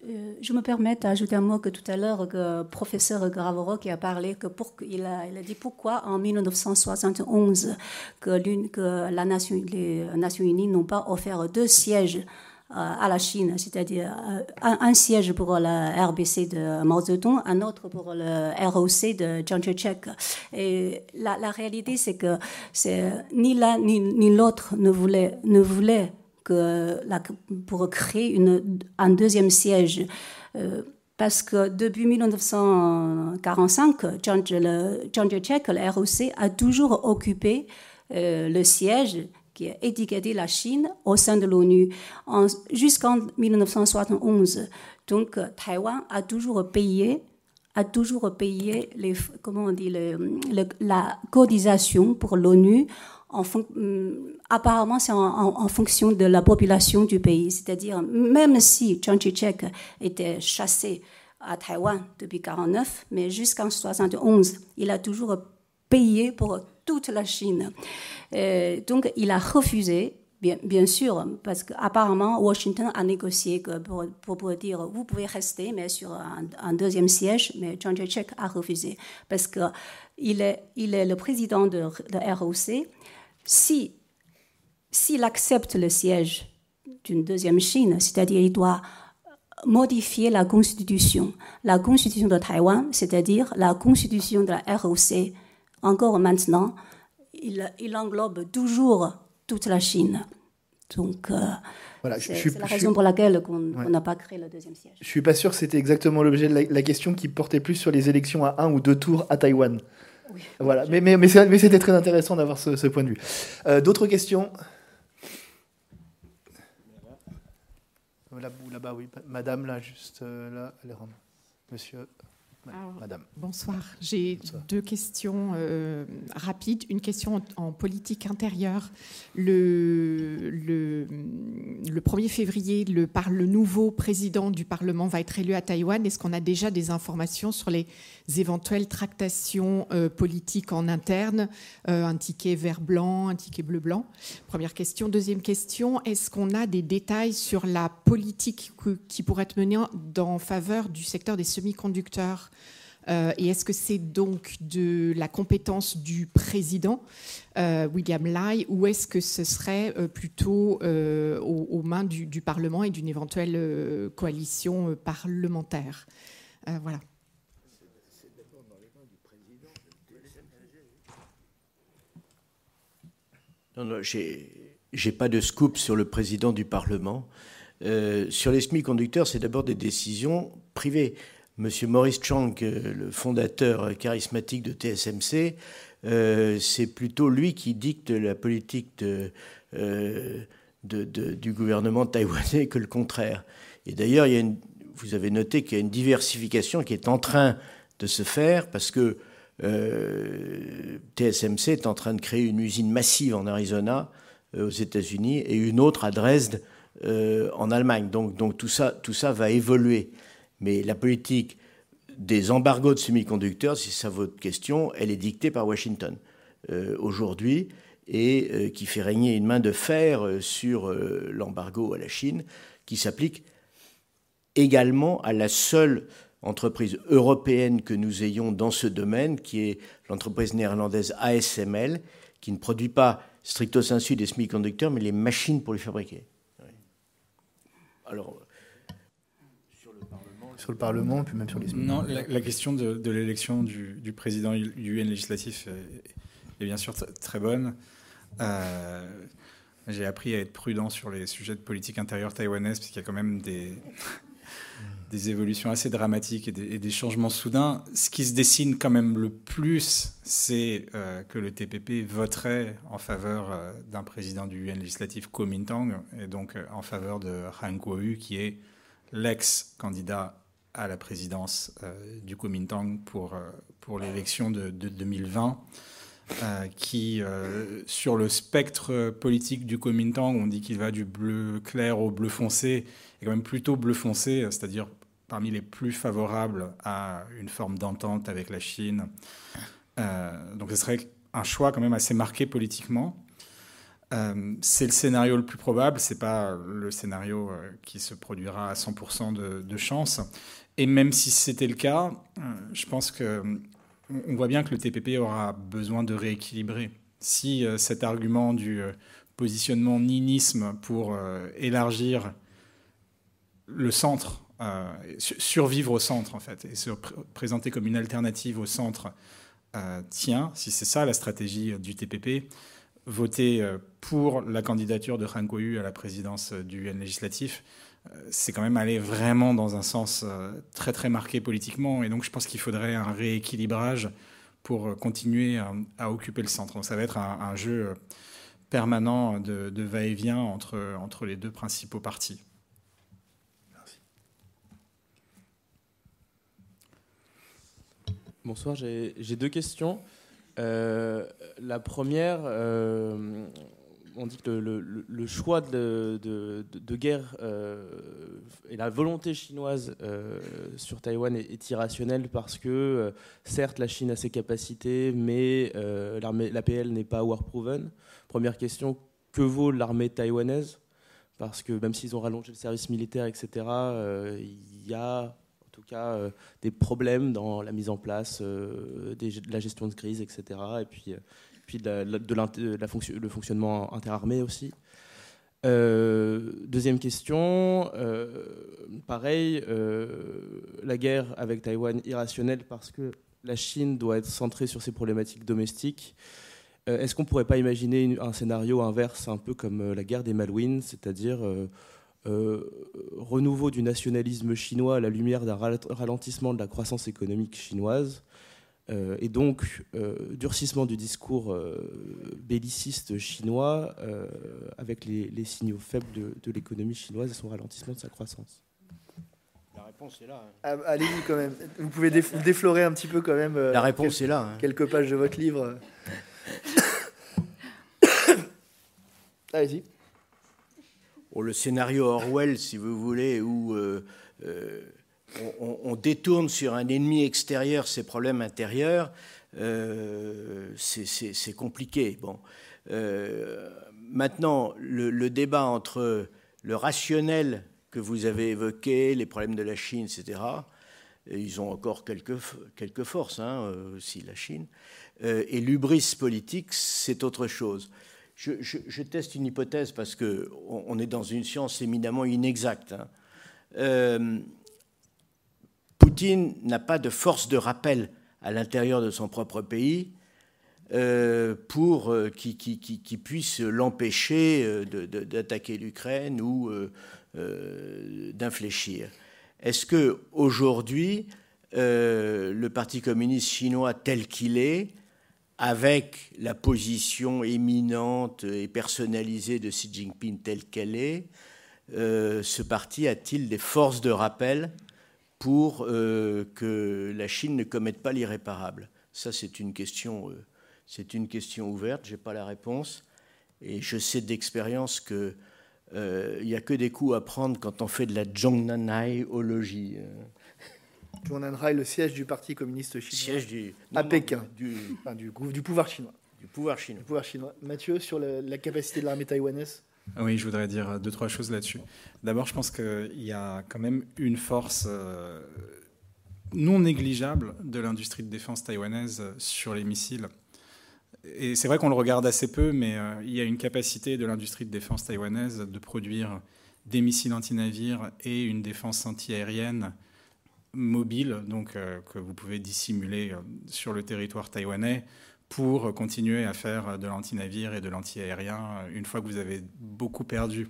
Euh, je me permets d'ajouter un mot que tout à l'heure, le professeur Gravoro qui a parlé, que pour, il, a, il a dit pourquoi en 1971 que, que la nation, les Nations Unies n'ont pas offert deux sièges euh, à la Chine, c'est-à-dire euh, un, siège pour le RBC de Mao Zedong, un autre pour le ROC de Chiang. Et la, la réalité, c'est que ni l'un ni, l'autre ne voulait, ne voulait que la, pour créer une, un deuxième siège. Euh, parce que depuis 1945, Chiang Kai-shek, le ROC, a toujours occupé euh, le siège qui a étiqueté la Chine au sein de l'ONU jusqu'en 1971. Donc, Taïwan a toujours payé a toujours payé les, comment on dit, la cotisation pour l'ONU Hum, apparemment, c'est en, fonction de la population du pays. C'est-à-dire, même si Chiang Kai-shek était chassé à Taïwan depuis 49, mais jusqu'en 71, il a toujours payé pour toute la Chine. donc, il a refusé, bien, sûr, parce qu'apparemment, Washington a négocié pour, dire vous pouvez rester, mais sur un, deuxième siège, mais Chiang Kai-shek a refusé. Parce que il est, il est le président de, de ROC si s'il accepte le siège d'une deuxième Chine, c'est-à-dire il doit modifier la constitution, la constitution de Taïwan, c'est-à-dire la constitution de la ROC, encore maintenant, il, englobe toujours toute la Chine. Donc, euh, voilà, c'est la raison pour laquelle on n'a pas créé le deuxième siège. Je suis pas sûr que c'était exactement l'objet de la, question qui portait plus sur les élections à un ou deux tours à Taïwan. Oui. Voilà, mais, mais, mais c'était très intéressant d'avoir ce, point de vue. Euh, d'autres questions? Là-bas, oui. Madame, là, juste euh, là, Monsieur. Madame. Bonsoir. J'ai deux questions euh, rapides. Une question en, politique intérieure. Le, le, le 1er février, le, par le nouveau président du Parlement va être élu à Taïwan. Est-ce qu'on a déjà des informations sur les éventuelles tractations euh, politiques en interne euh, Un ticket vert-blanc, un ticket bleu-blanc Première question. Deuxième question, est-ce qu'on a des détails sur la politique qui pourrait être menée en faveur du secteur des semi-conducteurs? Et est-ce que c'est donc de la compétence du président euh, William Lai ou est-ce que ce serait euh, plutôt aux, mains du, Parlement et d'une éventuelle coalition parlementaire? Voilà. Non, non, j'ai pas de scoop sur le président du Parlement. sur les semi-conducteurs, c'est d'abord des décisions privées. Monsieur Maurice Chang, euh, le fondateur charismatique de TSMC, euh, c'est plutôt lui qui dicte la politique euh, du gouvernement taïwanais que le contraire. Et d'ailleurs, vous avez noté qu'il y a une diversification qui est en train de se faire parce que TSMC est en train de créer une usine massive en Arizona, aux États-Unis, et une autre à Dresde, en Allemagne. Donc, tout ça va évoluer. Mais la politique des embargos de semi-conducteurs, si c'est votre question, elle est dictée par Washington euh, aujourd'hui et euh, qui fait régner une main de fer euh, sur l'embargo à la Chine, qui s'applique également à la seule entreprise européenne que nous ayons dans ce domaine, qui est l'entreprise néerlandaise ASML, qui ne produit pas stricto sensu des semi-conducteurs, mais les machines pour les fabriquer. Alors, sur le Parlement, puis même sur les... Non, la, question de, l'élection du, président du UN législatif est, bien sûr très bonne. Euh, j'ai appris à être prudent sur les sujets de politique intérieure taïwanaise, puisqu'il y a quand même des, des évolutions assez dramatiques et des, changements soudains. Ce qui se dessine quand même le plus, c'est euh, que le TPP voterait en faveur euh, d'un président du UN législatif, Kuomintang, et donc en faveur de Han Kuo-yu, qui est l'ex-candidat à la présidence euh, du Kuomintang pour, euh, pour l'élection de, 2020. Euh, qui, sur le spectre politique du Kuomintang, on dit qu'il va du bleu clair au bleu foncé, et quand même plutôt bleu foncé, c'est-à-dire parmi les plus favorables à une forme d'entente avec la Chine. donc ce serait un choix quand même assez marqué politiquement. c'est le scénario le plus probable, c'est pas le scénario qui se produira à 100% de, de chance. Et même si c'était le cas, euh, je pense que on voit bien que le TPP aura besoin de rééquilibrer. Si euh, cet argument du euh, positionnement ninisme pour élargir le centre, survivre au centre en fait, et se présenter comme une alternative au centre tient, si c'est ça la stratégie du TPP, voter pour la candidature de Han Kuo-yu à la présidence du UN législatif, c'est quand même aller vraiment dans un sens euh, très très marqué politiquement. Et donc je pense qu'il faudrait un rééquilibrage pour euh, continuer à, occuper le centre. Donc ça va être un, jeu euh, permanent de, va-et-vient entre, entre les deux principaux partis. Bonsoir, j'ai deux questions. la première, on dit que le, choix de, guerre euh, et la volonté chinoise euh, sur Taïwan est, irrationnelle parce que, euh, certes, la Chine a ses capacités, mais l'APL n'est pas war-proven. Première question, que vaut l'armée taïwanaise? Parce que même s'ils ont rallongé le service militaire, etc., il y a en tout cas des problèmes dans la mise en place de la gestion de crise, etc. Et puis puis de, la, le fonctionnement interarmé aussi. Euh, deuxième question, euh, pareil, euh, la guerre avec Taïwan irrationnelle parce que la Chine doit être centrée sur ses problématiques domestiques. Est-ce qu'on ne pourrait pas imaginer un scénario inverse, un peu comme la guerre des Malouines, c'est-à-dire renouveau du nationalisme chinois à la lumière d'un ralentissement de la croissance économique chinoise euh, et donc euh, durcissement du discours euh, belliciste chinois avec les, signaux faibles de, l'économie chinoise et son ralentissement de sa croissance. La réponse est là. Hein. Ah, allez-y quand même. Vous pouvez déflorer un petit peu quand même. La réponse est là. Hein. Quelques pages de votre livre. allez-y. Oh, le scénario Orwell, si vous voulez, où on, détourne sur un ennemi extérieur ses problèmes intérieurs, euh, c'est compliqué. Bon. Euh, maintenant, le, débat entre le rationnel que vous avez évoqué, les problèmes de la Chine, etc., ils ont encore quelques, quelques forces, hein, aussi la Chine, euh, et l'ubris politique, c'est autre chose. Je, teste une hypothèse parce qu'on on est dans une science éminemment inexacte. Hein. Poutine n'a pas de force de rappel à l'intérieur de son propre pays euh, pour euh, qui, puisse l'empêcher euh, d'attaquer l'Ukraine ou d'infléchir. Est-ce que aujourd'hui le Parti communiste chinois tel qu'il est, avec la position éminente et personnalisée de Xi Jinping telle qu'elle est, ce parti a-t-il des forces de rappel pour euh, que la Chine ne commette pas l'irréparable Ça, c'est une question, euh, c'est une question ouverte. J'ai pas la réponse, et je sais d'expérience que euh, n'y a que des coups à prendre quand on fait de la Zhongnanhai-ologie. Zhongnanhai, le siège du Parti communiste chinois. Siège du, à Pékin. Du, du, pouvoir chinois. Du pouvoir chinois. Du pouvoir chinois. Mathieu, sur la capacité de l'armée taïwanaise? Oui, je voudrais dire deux, trois choses là-dessus. D'abord, je pense qu'il y a quand même une force euh, non négligeable de l'industrie de défense taïwanaise sur les missiles. Et c'est vrai qu'on le regarde assez peu, mais euh, il y a une capacité de l'industrie de défense taïwanaise de produire des missiles anti-navires et une défense anti-aérienne mobile, donc euh, que vous pouvez dissimuler sur le territoire taïwanais pour continuer à faire de l'anti-navire et de l'anti-aérien une fois que vous avez beaucoup perdu.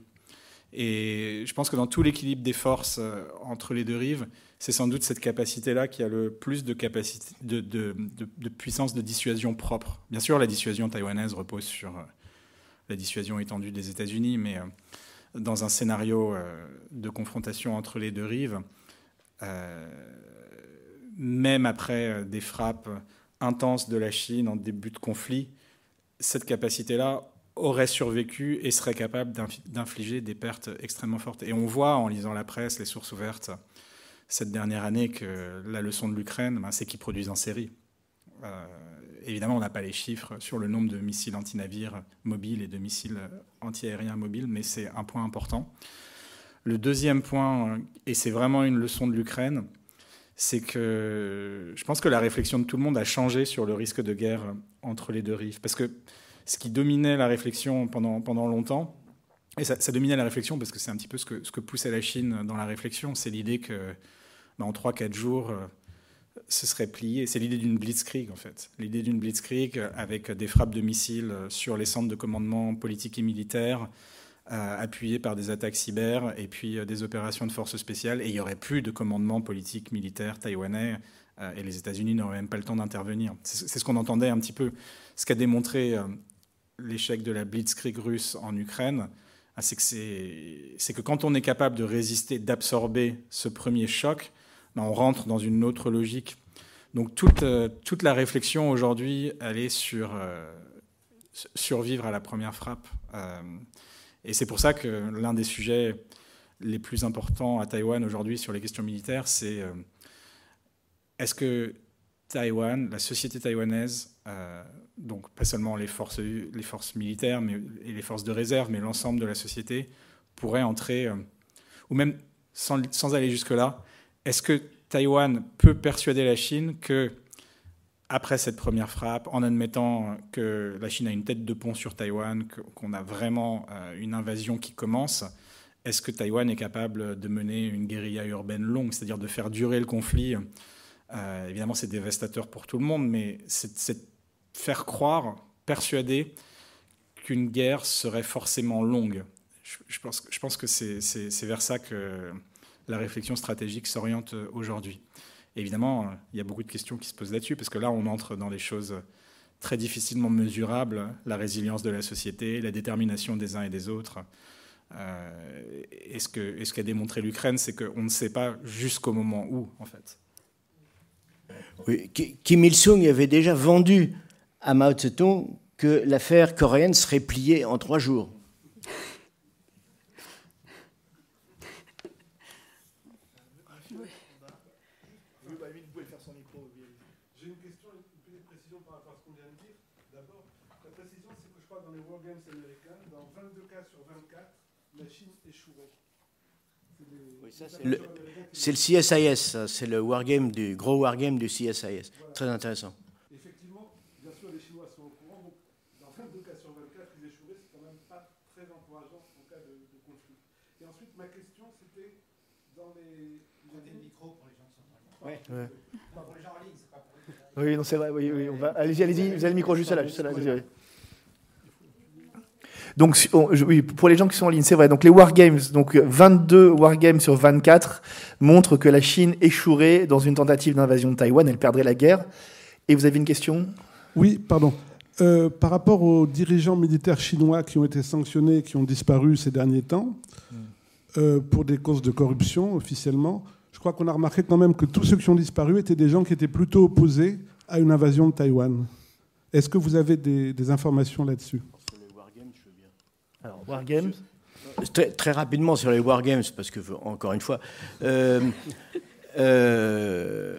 Et je pense que dans tout l'équilibre des forces euh, entre les deux rives, c'est sans doute cette capacité-là qui a le plus de, capacité, de, puissance de dissuasion propre. Bien sûr, la dissuasion taïwanaise repose sur euh, la dissuasion étendue des États-Unis, mais euh, dans un scénario de confrontation entre les deux rives, même après des frappes intense de la Chine en début de conflit, cette capacité-là aurait survécu et serait capable d'infliger des pertes extrêmement fortes. Et on voit en lisant la presse, les sources ouvertes, cette dernière année que la leçon de l'Ukraine, ben, c'est qu'ils produisent en série. Euh, évidemment, on n'a pas les chiffres sur le nombre de missiles anti-navires mobiles et de missiles anti-aériens mobiles, mais c'est un point important. Le deuxième point, et c'est vraiment une leçon de l'Ukraine, c'est que je pense que la réflexion de tout le monde a changé sur le risque de guerre entre les deux rives. Parce que ce qui dominait la réflexion pendant, pendant longtemps, et ça, dominait la réflexion parce que c'est un petit peu ce que, ce que poussait la Chine dans la réflexion, c'est l'idée que bah, en 3-4 jours, euh, ce serait plié. C'est l'idée d'une blitzkrieg, en fait. L'idée d'une blitzkrieg avec des frappes de missiles sur les centres de commandement politique et militaire, appuyé par des attaques cyber et puis euh, des opérations de forces spéciales. Et il n'y aurait plus de commandement politique militaire taïwanais euh, et les États-Unis n'auraient même pas le temps d'intervenir. C'est ce qu'on entendait un petit peu. Ce qu'a démontré l'échec de la blitzkrieg russe en Ukraine, c'est que, que quand on est capable de résister, d'absorber ce premier choc, ben, on rentre dans une autre logique. Donc toute, toute la réflexion aujourd'hui, elle est sur survivre à la première frappe. Et c'est pour ça que l'un des sujets les plus importants à Taïwan aujourd'hui sur les questions militaires, c'est euh, est-ce que Taïwan, la société taïwanaise, euh, donc pas seulement les forces, militaires mais, et les forces de réserve, mais l'ensemble de la société, pourrait entrer, euh, ou même sans, sans aller jusque-là, est-ce que Taïwan peut persuader la Chine que après cette première frappe, en admettant que la Chine a une tête de pont sur Taïwan, qu'on a vraiment euh, une invasion qui commence, est-ce que Taïwan est capable de mener une guérilla urbaine longue, c'est-à-dire de faire durer le conflit? Euh, Évidemment, c'est dévastateur pour tout le monde, mais c'est faire croire persuadé qu'une guerre serait forcément longue. Je pense que c'est vers ça que la réflexion stratégique s'oriente aujourd'hui. Évidemment, il y a beaucoup de questions qui se posent là-dessus, parce que là, on entre dans des choses très difficilement mesurables, la résilience de la société, la détermination des uns et des autres. Euh, et ce qu'a démontré l'Ukraine, c'est qu'on ne sait pas jusqu'au moment où, en fait. Kim Il-sung avait déjà vendu à Mao Tse-tung que l'affaire coréenne serait pliée en trois jours. C'est le CSIS, c'est le wargame du gros wargame du CSIS. Très intéressant. Effectivement, bien sûr, les Chinois sont au courant. Donc, dans 22 cas sur 24, ils échoueraient, c'est quand même pas très encourageant en cas de, conflit. Et ensuite, ma question, c'était dans les. Vous avez le micro pour les gens qui sont en ligne. Ouais. ouais. pour les gens en ligne, c'est pas pour les. Oui, non, c'est vrai. Oui, oui, on va. Allez-y, allez-y. Vous avez le micro juste là, juste là. Donc, oui, pour les gens qui sont en ligne, c'est vrai. Donc, les wargames, donc 22 wargames sur 24 montrent que la Chine échouerait dans une tentative d'invasion de Taïwan. Elle perdrait la guerre. Et vous avez une question? Oui, pardon. Euh, par rapport aux dirigeants militaires chinois qui ont été sanctionnés, qui ont disparu ces derniers temps, hmm. euh, pour des causes de corruption officiellement, je crois qu'on a remarqué quand même que tous ceux qui ont disparu étaient des gens qui étaient plutôt opposés à une invasion de Taïwan. Est-ce que vous avez des informations là-dessus? Alors, Wargames très, rapidement sur les Wargames, parce que, encore une fois, euh, euh,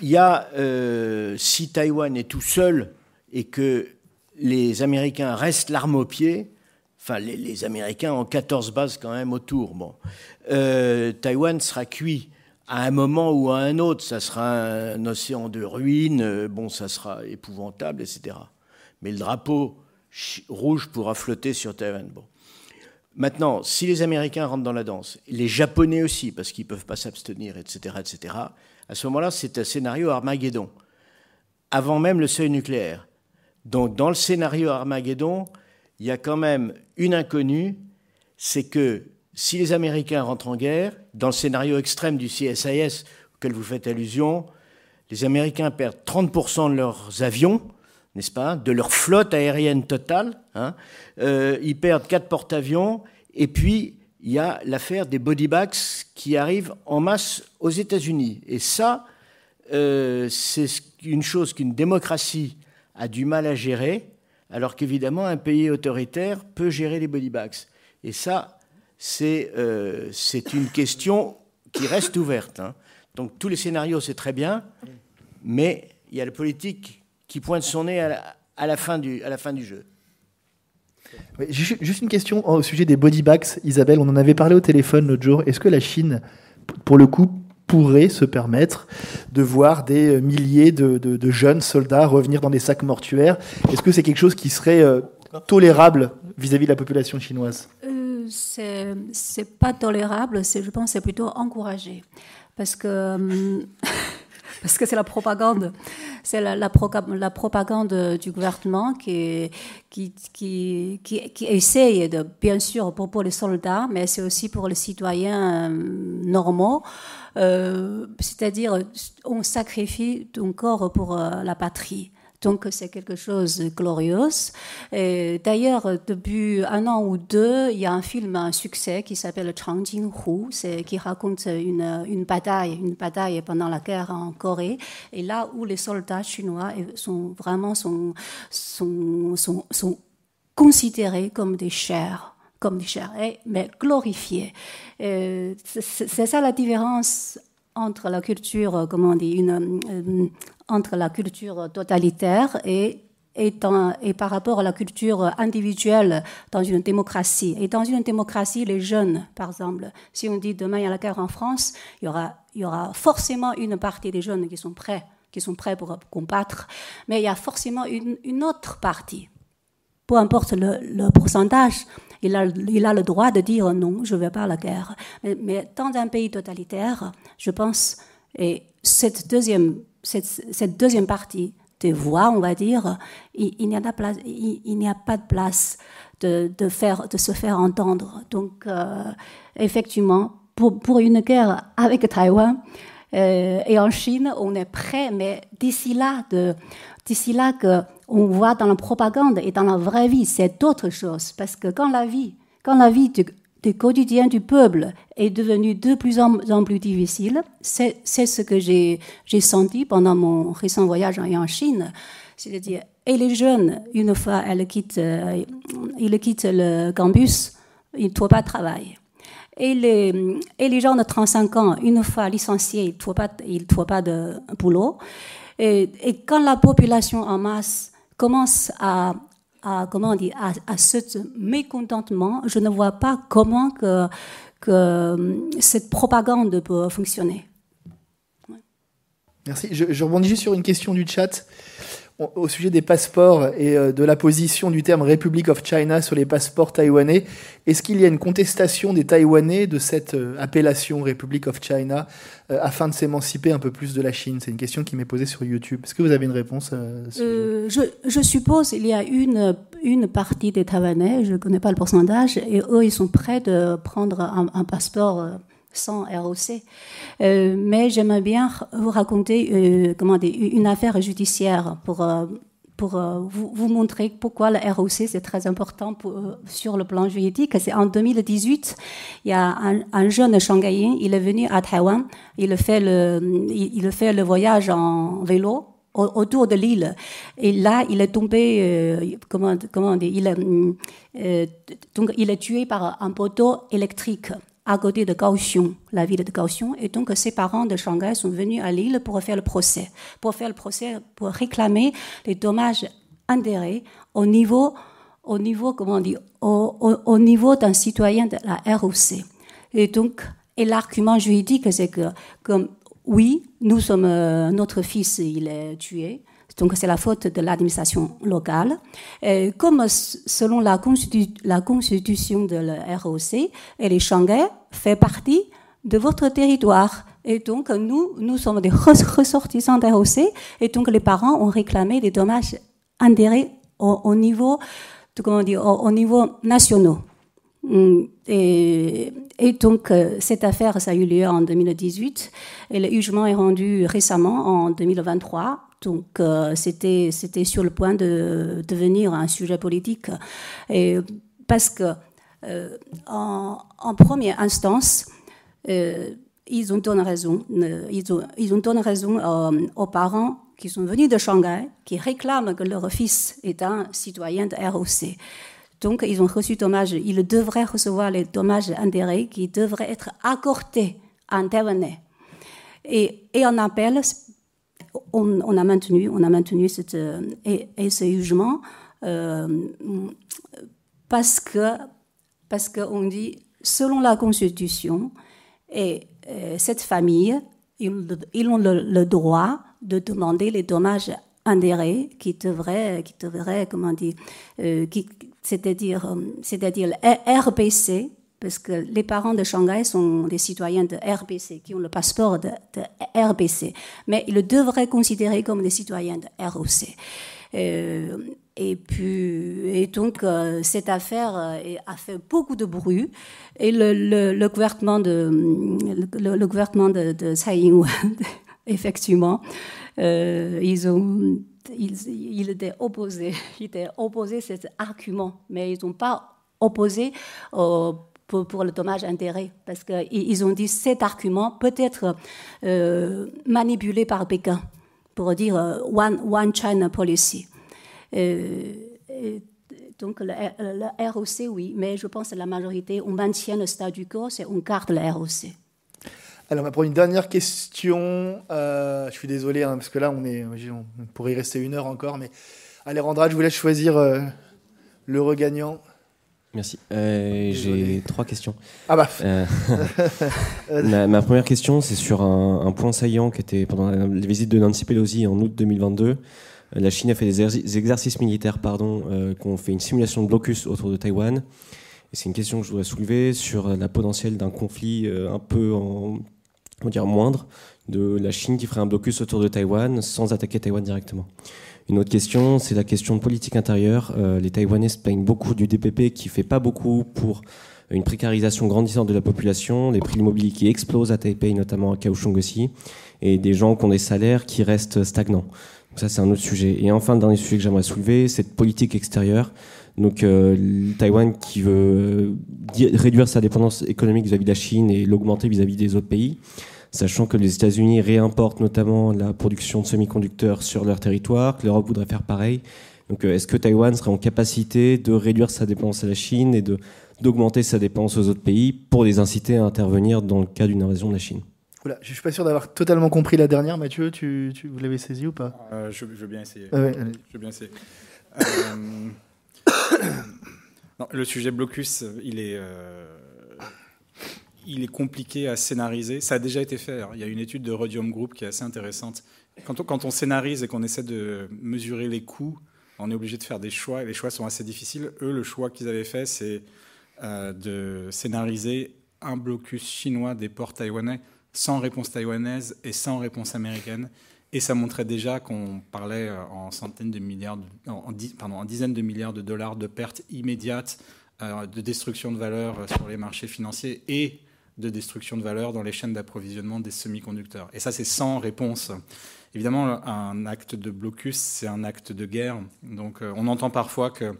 il y a, euh, si Taïwan est tout seul et que les Américains restent l'arme au pied, enfin, les, Américains ont 14 bases quand même autour, bon, Taïwan sera cuit à un moment ou à un autre, ça sera un océan de ruines, bon, ça sera épouvantable, etc. Mais le drapeau rouge pourra flotter sur Taïwan. Bon. Maintenant, si les Américains rentrent dans la danse, les Japonais aussi, parce qu'ils ne peuvent pas s'abstenir, etc., etc., à ce moment-là, c'est un scénario Armageddon, avant même le seuil nucléaire. Donc, dans le scénario Armageddon, il y a quand même une inconnue, c'est que si les Américains rentrent en guerre, dans le scénario extrême du CSIS auquel vous faites allusion, les Américains perdent 30% de leurs avions, n'est-ce pas, de leur flotte aérienne totale. Hein. Euh, ils perdent quatre porte-avions. Et puis, il y a l'affaire des bodybags qui arrivent en masse aux États-Unis. Et ça, euh, c'est une chose qu'une démocratie a du mal à gérer, alors qu'évidemment, un pays autoritaire peut gérer les bodybags. Et ça, c'est euh, une question qui reste ouverte. Hein. Donc, tous les scénarios, c'est très bien, mais il y a la politique qui pointe son nez à la, fin, du, à la fin du jeu. juste une question au sujet des body bags, Isabelle. On en avait parlé au téléphone l'autre jour. Est-ce que la Chine, pour le coup, pourrait se permettre de voir des milliers de, jeunes soldats revenir dans des sacs mortuaires? Est-ce que c'est quelque chose qui serait euh, tolérable vis-à-vis de la population chinoise? Euh, C'est pas tolérable, je pense c'est plutôt encouragé. Parce que. Parce que c'est la propagande, c'est la, propagande du gouvernement qui, qui, qui, qui, essaye, de, bien sûr, pour, pour les soldats, mais c'est aussi pour les citoyens euh, normaux. Euh, c'est-à-dire, on sacrifie ton corps pour euh, la patrie. Donc c'est quelque chose de glorieux. D'ailleurs, depuis un an ou deux, il y a un film, un succès qui s'appelle Changjing Hu, qui raconte une, une, bataille, une bataille pendant la guerre en Corée, et là où les soldats chinois sont vraiment sont, sont, sont, considérés comme des chairs comme des chairs, mais glorifiés. C'est ça la différence entre la culture, comment on euh, entre la culture totalitaire et, par rapport à la culture individuelle dans une démocratie. Et dans une démocratie, les jeunes, par exemple, si on dit demain il y a la guerre en France, il y aura, forcément une partie des jeunes qui sont prêts, qui sont prêts pour combattre, mais il y a forcément une, autre partie, peu importe le pourcentage, il a, le droit de dire non, je ne vais pas la guerre. Mais, mais, dans un pays totalitaire, je pense, et cette deuxième partie des voix, on va dire, il, n'y a, pas de place de se faire entendre. Donc, euh, effectivement, pour, pour, une guerre avec Taïwan euh, et en Chine, on est prêt, mais d'ici là, d'ici là que on voit dans la propagande et dans la vraie vie, c'est autre chose. Parce que quand la vie, quand la vie du, quotidien du peuple est devenue de plus en, plus difficile, c'est, ce que j'ai, senti pendant mon récent voyage en, Chine. C'est-à-dire, et les jeunes, une fois ils quittent, euh, ils quittent le campus, ils ne trouvent pas de travail. Et les, gens de 35 ans, une fois licenciés, ils ne trouvent pas, de boulot. Et, quand la population en masse commence à, à ce mécontentement, je ne vois pas comment cette propagande peut fonctionner. Merci. Je, je, rebondis juste sur une question du chat au sujet des passeports et euh, de la position du terme Republic of China sur les passeports taïwanais. Est-ce qu'il y a une contestation des Taïwanais de cette euh, appellation Republic of China euh, afin de s'émanciper un peu plus de la Chine? C'est une question qui m'est posée sur YouTube. Est-ce que vous avez une réponse je, suppose qu'il y a une, une partie des Taïwanais, je ne connais pas le pourcentage, et eux, ils sont prêts de prendre un passeport sans ROC. Euh, mais j'aimerais bien vous raconter euh, comment une affaire judiciaire pour, euh, vous, montrer pourquoi le ROC c'est très important sur le plan juridique. C'est en 2018, il y a un, un, jeune Shanghaïen, il est venu à Taïwan, il fait le, il, fait le voyage en vélo autour de l'île. Et là, il est tombé, comment, comment il est, donc il est tué par un poteau électrique à côté de Kaohsiung, la ville de Kaohsiung. Et donc, ses parents de Shanghai sont venus à l'île pour faire le procès, pour faire le procès, pour réclamer les dommages intérêts au niveau, au niveau, comment on dit, au, au, niveau d'un citoyen de la ROC. Et donc, et l'argument juridique, c'est que, oui, nous sommes, euh, notre fils, il est tué, donc c'est la faute de l'administration locale. Et comme selon la, constitution de la ROC, et les Shanghai fait partie de votre territoire. Et donc, nous, nous sommes des ressortissants de ROC, et donc les parents ont réclamé des dommages intérêts au, niveau, comment dire, au, niveau national. Et, et, donc, euh, cette affaire, ça a eu lieu en 2018, et le jugement est rendu récemment, en 2023, donc euh, c'était c'était sur le point de devenir un sujet politique et parce que euh, en, en, première instance euh, ils ont donné raison ils ont ils ont raison aux parents qui sont venus de Shanghai qui réclament que leur fils est un citoyen de ROC. Donc ils ont reçu dommage ils devraient recevoir les dommages intérêts qui devraient être accordés en Taïwanais. Et, et on appelle on, a maintenu, on a maintenu euh, ce jugement euh, parce que parce qu'on dit selon la Constitution et, euh, cette famille ils, ont le, droit de demander les dommages intérêts qui devraient qui devraient comment dire c'est-à-dire c'est-à-dire RPC parce que les parents de Shanghai sont des citoyens de RBC, qui ont le passeport de, RBC, mais ils le devraient considérer comme des citoyens de ROC. Euh, et puis, et donc, euh, cette affaire euh, a fait beaucoup de bruit. Et le, gouvernement de, le, gouvernement de, de Tsai Ing-wen, effectivement, ils ont, ils, ils étaient opposés, ils étaient opposés à cet argument, mais ils n'ont pas opposé au pour, le dommage intérêt, parce qu'ils ont dit cet argument peut être euh, manipulé par Pékin pour dire euh, one, one China policy. Euh, donc le, ROC, oui, mais je pense que la majorité, on maintient le statu quo, c'est on garde le ROC. Alors, on va prendre une dernière question. je suis désolé, hein, parce que là, on, est, on pourrait y rester une heure encore, mais allez, Randra, je vous laisse choisir le regagnant. Merci. Euh, j'ai trois questions. Ah bah. Euh, ma, première question, c'est sur un, point saillant qui était pendant la, visite de Nancy Pelosi en août 2022. Euh, la Chine a fait des, exercices militaires, pardon, qui ont fait une simulation de blocus autour de Taïwan. Et c'est une question que je voudrais soulever sur la potentielle d'un conflit un peu, en, on dire moindre, de la Chine qui ferait un blocus autour de Taïwan sans attaquer Taïwan directement. Une autre question, c'est la question de politique intérieure. Euh, les Taïwanais se plaignent beaucoup du DPP qui fait pas beaucoup pour une précarisation grandissante de la population, les prix de l'immobilier qui explosent à Taipei, notamment à Kaohsiung aussi, et des gens qui ont des salaires qui restent stagnants. Donc ça, c'est un autre sujet. Et enfin, le dernier sujet que j'aimerais soulever, c'est cette politique extérieure. Donc euh, Taïwan qui veut réduire sa dépendance économique vis-à-vis de la Chine et l'augmenter vis-à-vis des autres pays sachant que les États-Unis réimportent notamment la production de semi-conducteurs sur leur territoire, que l'Europe voudrait faire pareil. Donc, euh, est-ce que Taïwan serait en capacité de réduire sa dépendance à la Chine et d'augmenter sa dépendance aux autres pays pour les inciter à intervenir dans le cas d'une invasion de la Chine? Oula, je suis pas sûr d'avoir totalement compris la dernière, Mathieu. Tu, tu vous l'avez saisi ou pas? Euh, je, veux bien essayer. Ah je veux bien essayer. Euh, non, le sujet blocus, il est il est compliqué à scénariser. Ça a déjà été fait. Il y a une étude de Rhodium Group qui est assez intéressante. Quand on, scénarise et qu'on essaie de mesurer les coûts, on est obligé de faire des choix et les choix sont assez difficiles. Eux, le choix qu'ils avaient fait, c'est euh, de scénariser un blocus chinois des ports taïwanais sans réponse taïwanaise et sans réponse américaine. Et ça montrait déjà qu'on parlait euh, en centaines de milliards, pardon, en dizaines de milliards de dollars de pertes immédiates, euh, de destruction de valeur sur les marchés financiers et de destruction de valeur dans les chaînes d'approvisionnement des semi-conducteurs. Et ça, c'est sans réponse. Évidemment, un acte de blocus, c'est un acte de guerre. Donc, euh, on entend parfois que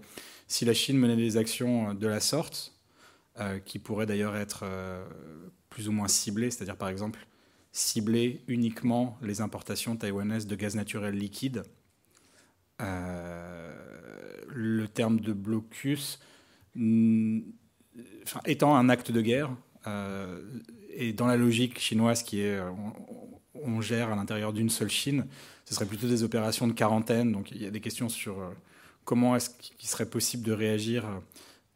si la Chine menait des actions de la sorte, euh, qui pourraient d'ailleurs être euh, plus ou moins ciblées, c'est-à-dire par exemple cibler uniquement les importations taïwanaises de gaz naturel liquide, le terme de blocus étant un acte de guerre, euh, et dans la logique chinoise qui est euh, on, gère à l'intérieur d'une seule Chine, ce serait plutôt des opérations de quarantaine. Donc il y a des questions sur euh, comment est-ce qu'il serait possible de réagir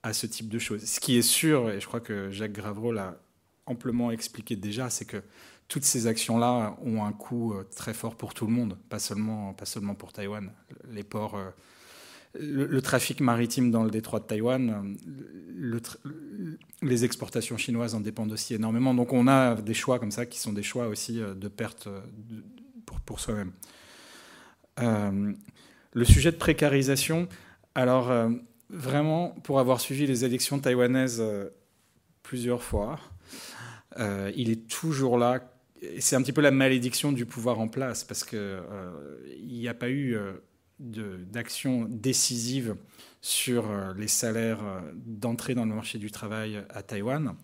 à ce type de choses. Ce qui est sûr, et je crois que Jacques Gravreau l'a amplement expliqué déjà, c'est que toutes ces actions-là ont un coût très fort pour tout le monde, pas seulement, pas seulement pour Taïwan. Les ports le, trafic maritime dans le détroit de Taïwan, les exportations chinoises en dépendent aussi énormément. Donc on a des choix comme ça qui sont des choix aussi euh, de perte euh, pour, soi-même. Euh, le sujet de précarisation, alors vraiment, pour avoir suivi les élections taïwanaises plusieurs fois, il est toujours là. C'est un petit peu la malédiction du pouvoir en place, parce qu'il n'y a pas eu d'action décisive sur euh, les salaires euh, d'entrée dans le marché du travail à Taïwan.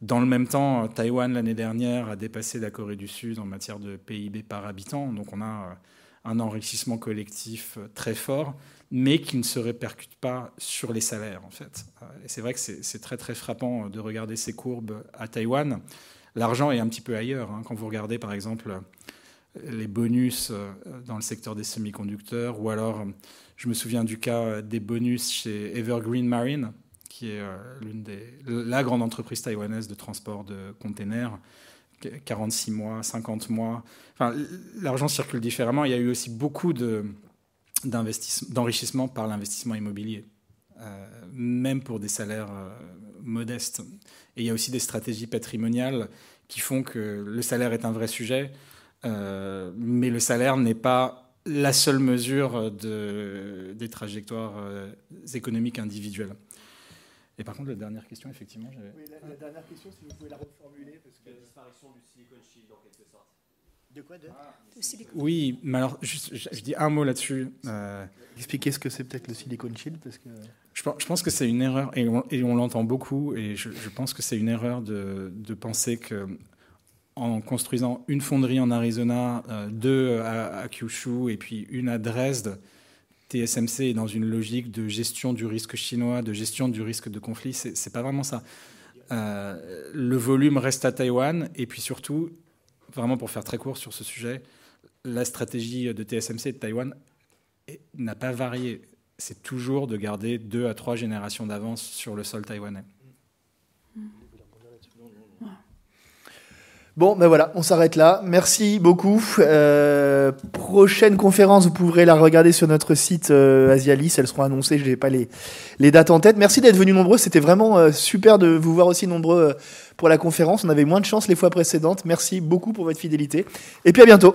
Dans le même temps, Taïwan, l'année dernière, a dépassé la Corée du Sud en matière de PIB par habitant. Donc on a euh, un enrichissement collectif très fort, mais qui ne se répercute pas sur les salaires, en fait. Et c'est vrai que c'est très, très frappant de regarder ces courbes à Taïwan. L'argent est un petit peu ailleurs. Hein. Quand vous regardez, par exemple, les bonus euh, dans le secteur des semi-conducteurs, ou alors je me souviens du cas des bonus chez Evergreen Marine, qui est euh, l'une des la grande entreprise taïwanaise de transport de containers. 46 mois, 50 mois. Enfin, l'argent circule différemment. Il y a eu aussi beaucoup d'enrichissement par l'investissement immobilier, euh, même pour des salaires modestes. Et il y a aussi des stratégies patrimoniales qui font que le salaire est un vrai sujet, euh, mais le salaire n'est pas la seule mesure de, des trajectoires euh, économiques individuelles. Et par contre, la dernière question, effectivement. Oui, la, dernière question, si vous pouvez la reformuler. Parce que... La disparition du Silicon Shield, en quelque sorte. De quoi de... Oui, mais alors, je, dis un mot là-dessus. Euh, Expliquez ce que c'est peut-être le Silicon Shield. Parce que... Je, je pense que c'est une erreur, et on, l'entend beaucoup, et je, je, pense que c'est une erreur de, de penser que en construisant une fonderie en Arizona, euh, deux à, Kyushu et puis une à Dresde, TSMC est dans une logique de gestion du risque chinois, de gestion du risque de conflit. C'est pas vraiment ça. Euh, le volume reste à Taïwan et puis surtout, vraiment pour faire très court sur ce sujet, la stratégie de TSMC de Taïwan n'a pas varié. C'est toujours de garder deux à trois générations d'avance sur le sol taïwanais. Bon, ben voilà, on s'arrête là. Merci beaucoup. Euh, prochaine conférence, vous pourrez la regarder sur notre site euh, Asialis. Elles seront annoncées, je n'ai pas les, les dates en tête. Merci d'être venus nombreux. C'était vraiment euh, super de vous voir aussi nombreux pour la conférence. On avait moins de chance les fois précédentes. Merci beaucoup pour votre fidélité. Et puis à bientôt.